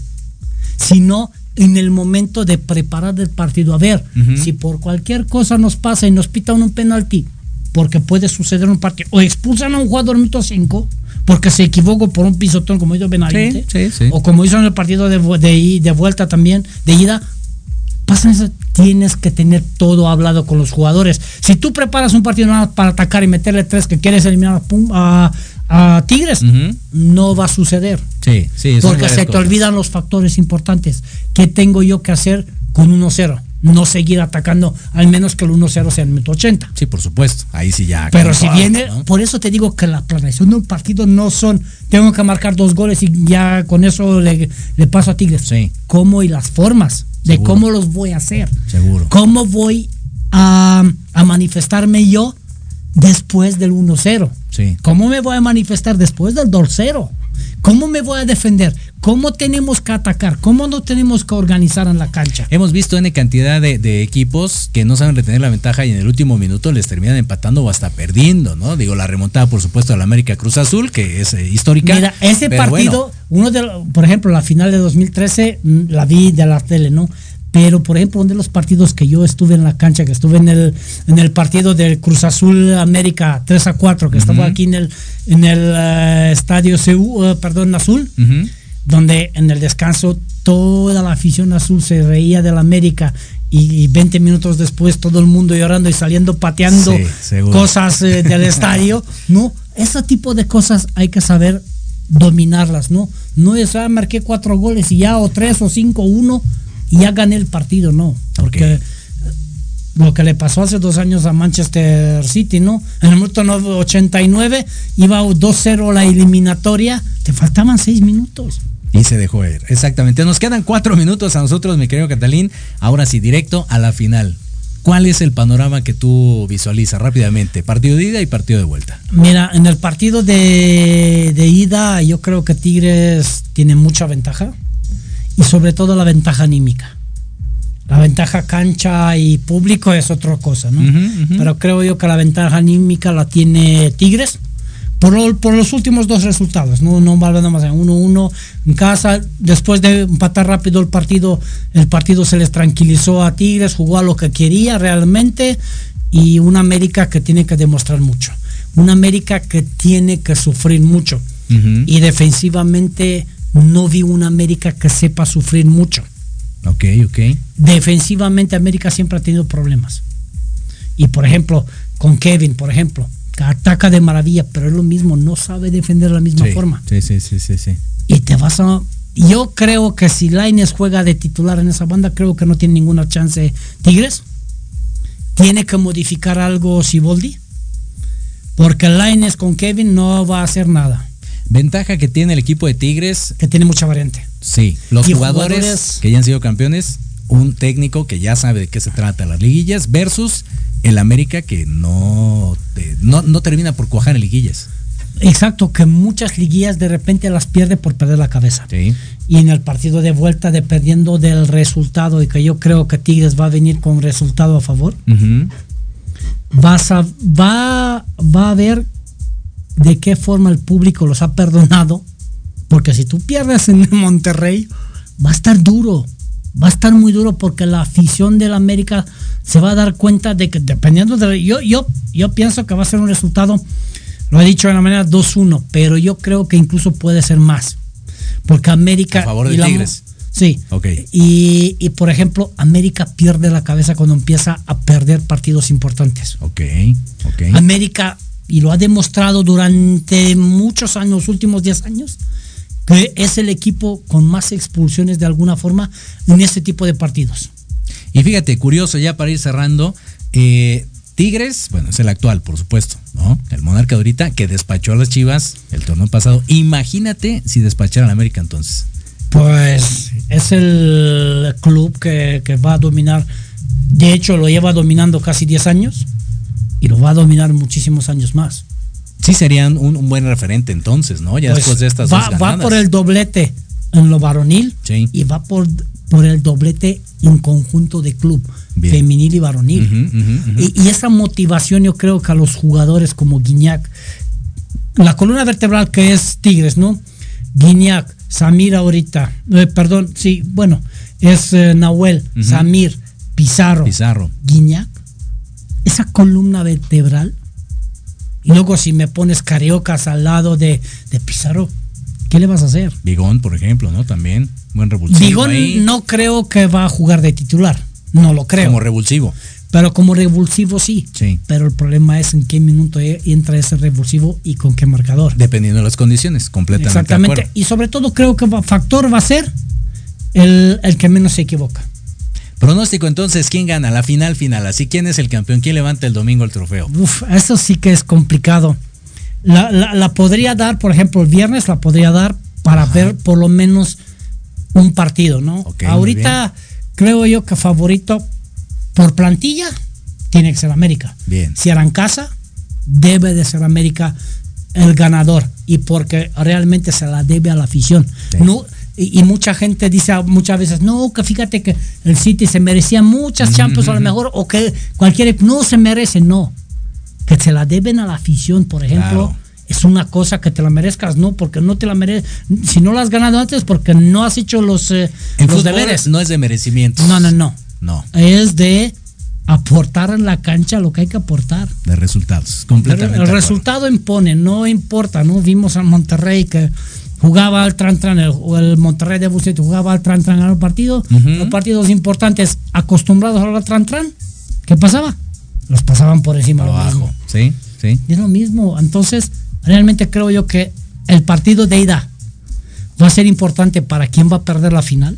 sino en el momento de preparar el partido. A ver, si por cualquier cosa nos pasa y nos pitan un penalti, porque puede suceder un partido, o expulsan a un jugador minuto 5, porque se equivocó por un pisotón, como hizo Benavente, Sí, sí, sí. o como hizo en el partido de, de, de vuelta también, de ida, pasan eso, tienes que tener todo hablado con los jugadores. Si tú preparas un partido nada para atacar y meterle tres que quieres eliminar a, Pum- a- a Tigres, no va a suceder. Sí, sí, Porque se te olvidan los factores importantes. ¿Qué tengo yo que hacer con 1-0? No seguir atacando, al menos que el 1-0 sea en el minuto 80. Sí, por supuesto. Ahí sí ya. Pero si viene, ¿no? por eso te digo que la planeación de un partido no son, tengo que marcar dos goles y ya con eso le, le paso a Tigres. Sí. ¿Cómo y las formas de Seguro. cómo los voy a hacer? Seguro. ¿Cómo voy a, a manifestarme yo después del 1-0? Sí. ¿Cómo me voy a manifestar después del 2-0? ¿Cómo me voy a defender? ¿Cómo tenemos que atacar? ¿Cómo no tenemos que organizar en la cancha? Hemos visto N cantidad de, de equipos que no saben retener la ventaja y en el último minuto les terminan empatando o hasta perdiendo, ¿no? Digo, la remontada, por supuesto, a la América Cruz Azul, que es eh, histórica. Mira, ese partido, bueno, uno de, por ejemplo, la final de 2013, mm, la vi de la tele, ¿no? Pero, por ejemplo, uno de los partidos que yo estuve en la cancha, que estuve en el, en el partido del Cruz Azul América 3 a 4, que estaba aquí en el, en el eh, estadio CU, eh, perdón, Azul, donde en el descanso toda la afición azul se reía del América y 20 minutos después todo el mundo llorando y saliendo pateando Sí, cosas eh, del estadio, ¿no? Ese tipo de cosas hay que saber dominarlas, ¿no? No es, ah, marqué cuatro goles y ya, o tres, o cinco, uno, y ya gané el partido, no. Porque lo que le pasó hace dos años a Manchester City, ¿no? En el minuto 9, 89 iba 2-0 la eliminatoria, te faltaban seis minutos. Y se dejó ir. Exactamente. Nos quedan cuatro minutos a nosotros, mi querido Catalín. Ahora sí, directo a la final. ¿Cuál es el panorama que tú visualizas rápidamente? Partido de ida y partido de vuelta. Mira, en el partido de, de ida yo creo que Tigres tiene mucha ventaja y sobre todo la ventaja anímica. La ventaja cancha y público es otra cosa, ¿no? Pero creo yo que la ventaja anímica la tiene Tigres por, lo- por los últimos dos resultados, no, no valga más en 1-1 en casa, después de empatar rápido el partido, el partido se les tranquilizó a Tigres, jugó a lo que quería realmente y una América que tiene que demostrar mucho, una América que tiene que sufrir mucho. Y defensivamente no vi una América que sepa sufrir mucho. Ok, ok. Defensivamente América siempre ha tenido problemas. Y por ejemplo, con Kevin, por ejemplo, ataca de maravilla, pero es lo mismo, no sabe defender de la misma Sí, forma. Sí, sí, sí, sí, sí. Y te vas a... Yo creo que si Laines juega de titular en esa banda, creo que no tiene ninguna chance Tigres. Tiene que modificar algo Siboldi. Porque Laines con Kevin no va a hacer nada. Ventaja que tiene el equipo de Tigres, Que tiene mucha variante. sí. Los jugadores, jugadores- que ya han sido campeones, un técnico que ya sabe de qué se trata las liguillas versus el América que no, no, no termina por cuajar en liguillas. Exacto, que muchas liguillas de repente las pierde por perder la cabeza. Sí. Y en el partido de vuelta, dependiendo del resultado, y que yo creo que Tigres va a venir con resultado a favor, vas a, va, va a ver de qué forma el público los ha perdonado. Porque si tú pierdes en Monterrey, va a estar duro. Va a estar muy duro porque la afición del América se va a dar cuenta de que dependiendo de... Yo, yo, yo pienso que va a ser un resultado, lo he dicho de la manera 2-1, pero yo creo que incluso puede ser más. Porque América... A favor de la- Tigres. Sí. Ok. Y, y, por ejemplo, América pierde la cabeza cuando empieza a perder partidos importantes. Ok, ok. América, y lo ha demostrado durante muchos años, los últimos 10 años, que es el equipo con más expulsiones de alguna forma en este tipo de partidos. Y fíjate, curioso, ya para ir cerrando, eh, Tigres, bueno, es el actual, por supuesto, ¿no? El monarca de ahorita que despachó a las Chivas el torneo pasado. Imagínate si despachara a la América entonces. Pues es el club que, que va a dominar, de hecho lo lleva dominando casi 10 años y lo va a dominar muchísimos años más. Sí serían un, un buen referente entonces, ¿no? Ya Pues, después de estas va, dos va por el doblete en lo varonil Sí. y va por, por el doblete en conjunto de club, Bien. femenil y varonil. Y, y esa motivación yo creo que a los jugadores como Guiñac, la columna vertebral que es Tigres, ¿no? Guiñac, Samir ahorita, eh, perdón, sí, bueno, es eh, Nahuel. Samir, Pizarro, Pizarro. Guiñac, esa columna vertebral. Y luego si me pones cariocas al lado de, de Pizarro, ¿qué le vas a hacer? Bigón, por ejemplo, ¿no? También. Buen revulsivo. ahí. Bigón no creo que va a jugar de titular, no lo creo. Como revulsivo. Pero como revulsivo sí. Sí. Pero el problema es en qué minuto e- entra ese revulsivo y con qué marcador. Dependiendo de las condiciones, completamente. de Exactamente. acuerdo. Y sobre todo creo que factor va a ser el, el que menos se equivoca. Pronóstico entonces, ¿quién gana? La final final. Así, ¿quién es el campeón? ¿Quién levanta el domingo el trofeo? Uf, eso sí que es complicado. La, la- la podría dar, por ejemplo, el viernes la podría dar para ver por lo menos un partido, ¿no? Ahorita creo yo que favorito por plantilla tiene que ser América. Bien. Si eran casa, debe de ser América el ganador y porque realmente se la debe a la afición. No, y, y mucha gente dice muchas veces, no, que fíjate que el City se merecía muchas Champions a lo mejor o que cualquier no se merece, no. Que se la deben a la afición, por ejemplo. Claro. Es una cosa que te la merezcas, no, porque no te la mereces. Si no la has ganado antes, porque no has hecho los, eh, En los deberes. no es de merecimiento. No, no, no. No, Es de aportar en la cancha lo que hay que aportar. de resultados. Completamente. el resultado impone, no importa, ¿no? Vimos a Monterrey que jugaba al tran tran, el, o el Monterrey de Bucet jugaba al tran tran en el partido, Ujú. los partidos importantes acostumbrados al tran tran, ¿qué pasaba? Los pasaban por encima. lo Abajo. mismo. Sí, sí. Y es lo mismo, entonces realmente creo yo que el partido de ida va a ser importante para quién va a perder la final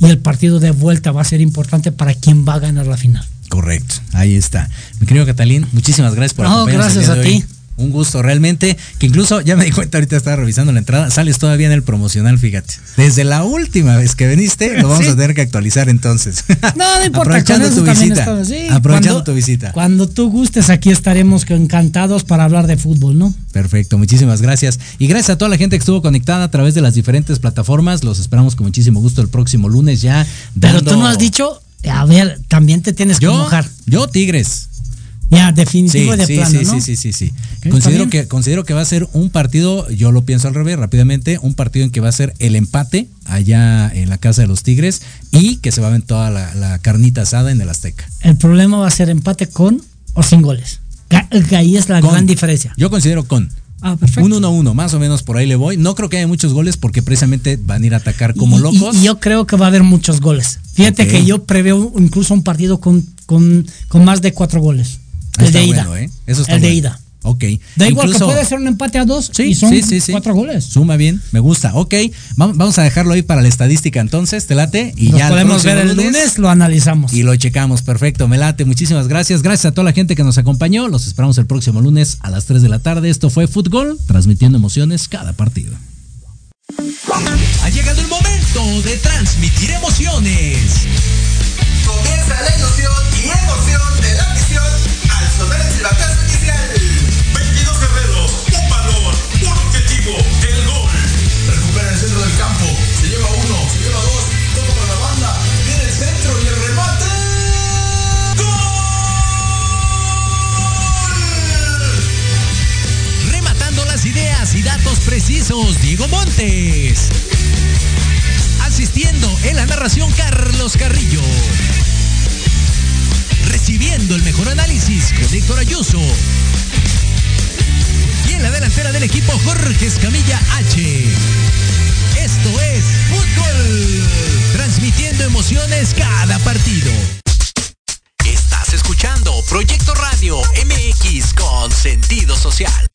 y el partido de vuelta va a ser importante para quién va a ganar la final. Correcto, ahí está. Mi querido Catalín, muchísimas gracias por No, acompañarnos. gracias a hoy. ti. Un gusto realmente, que incluso ya me di cuenta ahorita estaba revisando la entrada, sales todavía en el promocional, fíjate. Desde la última vez que viniste, lo vamos Sí. a tener que actualizar entonces. No, no importa. Aprovechando tu visita. sí, Aprovechando cuando- tu visita. Cuando tú gustes, aquí estaremos encantados para hablar de fútbol, ¿no? Perfecto, muchísimas gracias. Y gracias a toda la gente que estuvo conectada a través de las diferentes plataformas. Los esperamos con muchísimo gusto el próximo lunes ya. Pero tú no has dicho, a ver, también te tienes que yo, mojar. yo Tigres. Ya, Sí, definitivo de sí, plano, sí, ¿no? sí, sí, sí, sí. Considero que, considero que va a ser un partido, yo lo pienso al revés, rápidamente, un partido en que va a ser el empate allá en la casa de los Tigres y que se va a ver toda la, la carnita asada en el Azteca. El problema va a ser empate con o sin goles. Ahí es la Con. gran diferencia. Yo considero con. Ah, perfecto. Un 1-1, más o menos por ahí le voy. No creo que haya muchos goles porque precisamente van a ir a atacar como Y- locos. Y, yo creo que va a haber muchos goles. Fíjate que yo preveo incluso un partido con, con, con más de cuatro goles. El está de ida. bueno, ¿eh? Eso está el de bueno. ida. Ok. Da igual Incluso- que puede ser un empate a dos Sí, y son sí, sí, sí. cuatro goles. Suma bien, me gusta. Ok, vam- vamos a dejarlo ahí para la estadística entonces, te late. Y Nos ya podemos ver el lunes, lo analizamos. Y lo checamos, perfecto, me late. Muchísimas gracias. Gracias a toda la gente que nos acompañó. Los esperamos el próximo lunes a las 3 de la tarde. Esto fue Fútbol, transmitiendo emociones cada partido. Ha llegado el momento de transmitir transmitir emociones. Comienza la ilusión Diego Montes. Asistiendo en la narración, Carlos Carrillo. Recibiendo el mejor análisis con Héctor Ayuso. Y en la delantera del equipo, Jorge Escamilla H. Esto es Fútbol. Transmitiendo emociones cada partido. Estás escuchando Proyecto Radio MX con sentido social.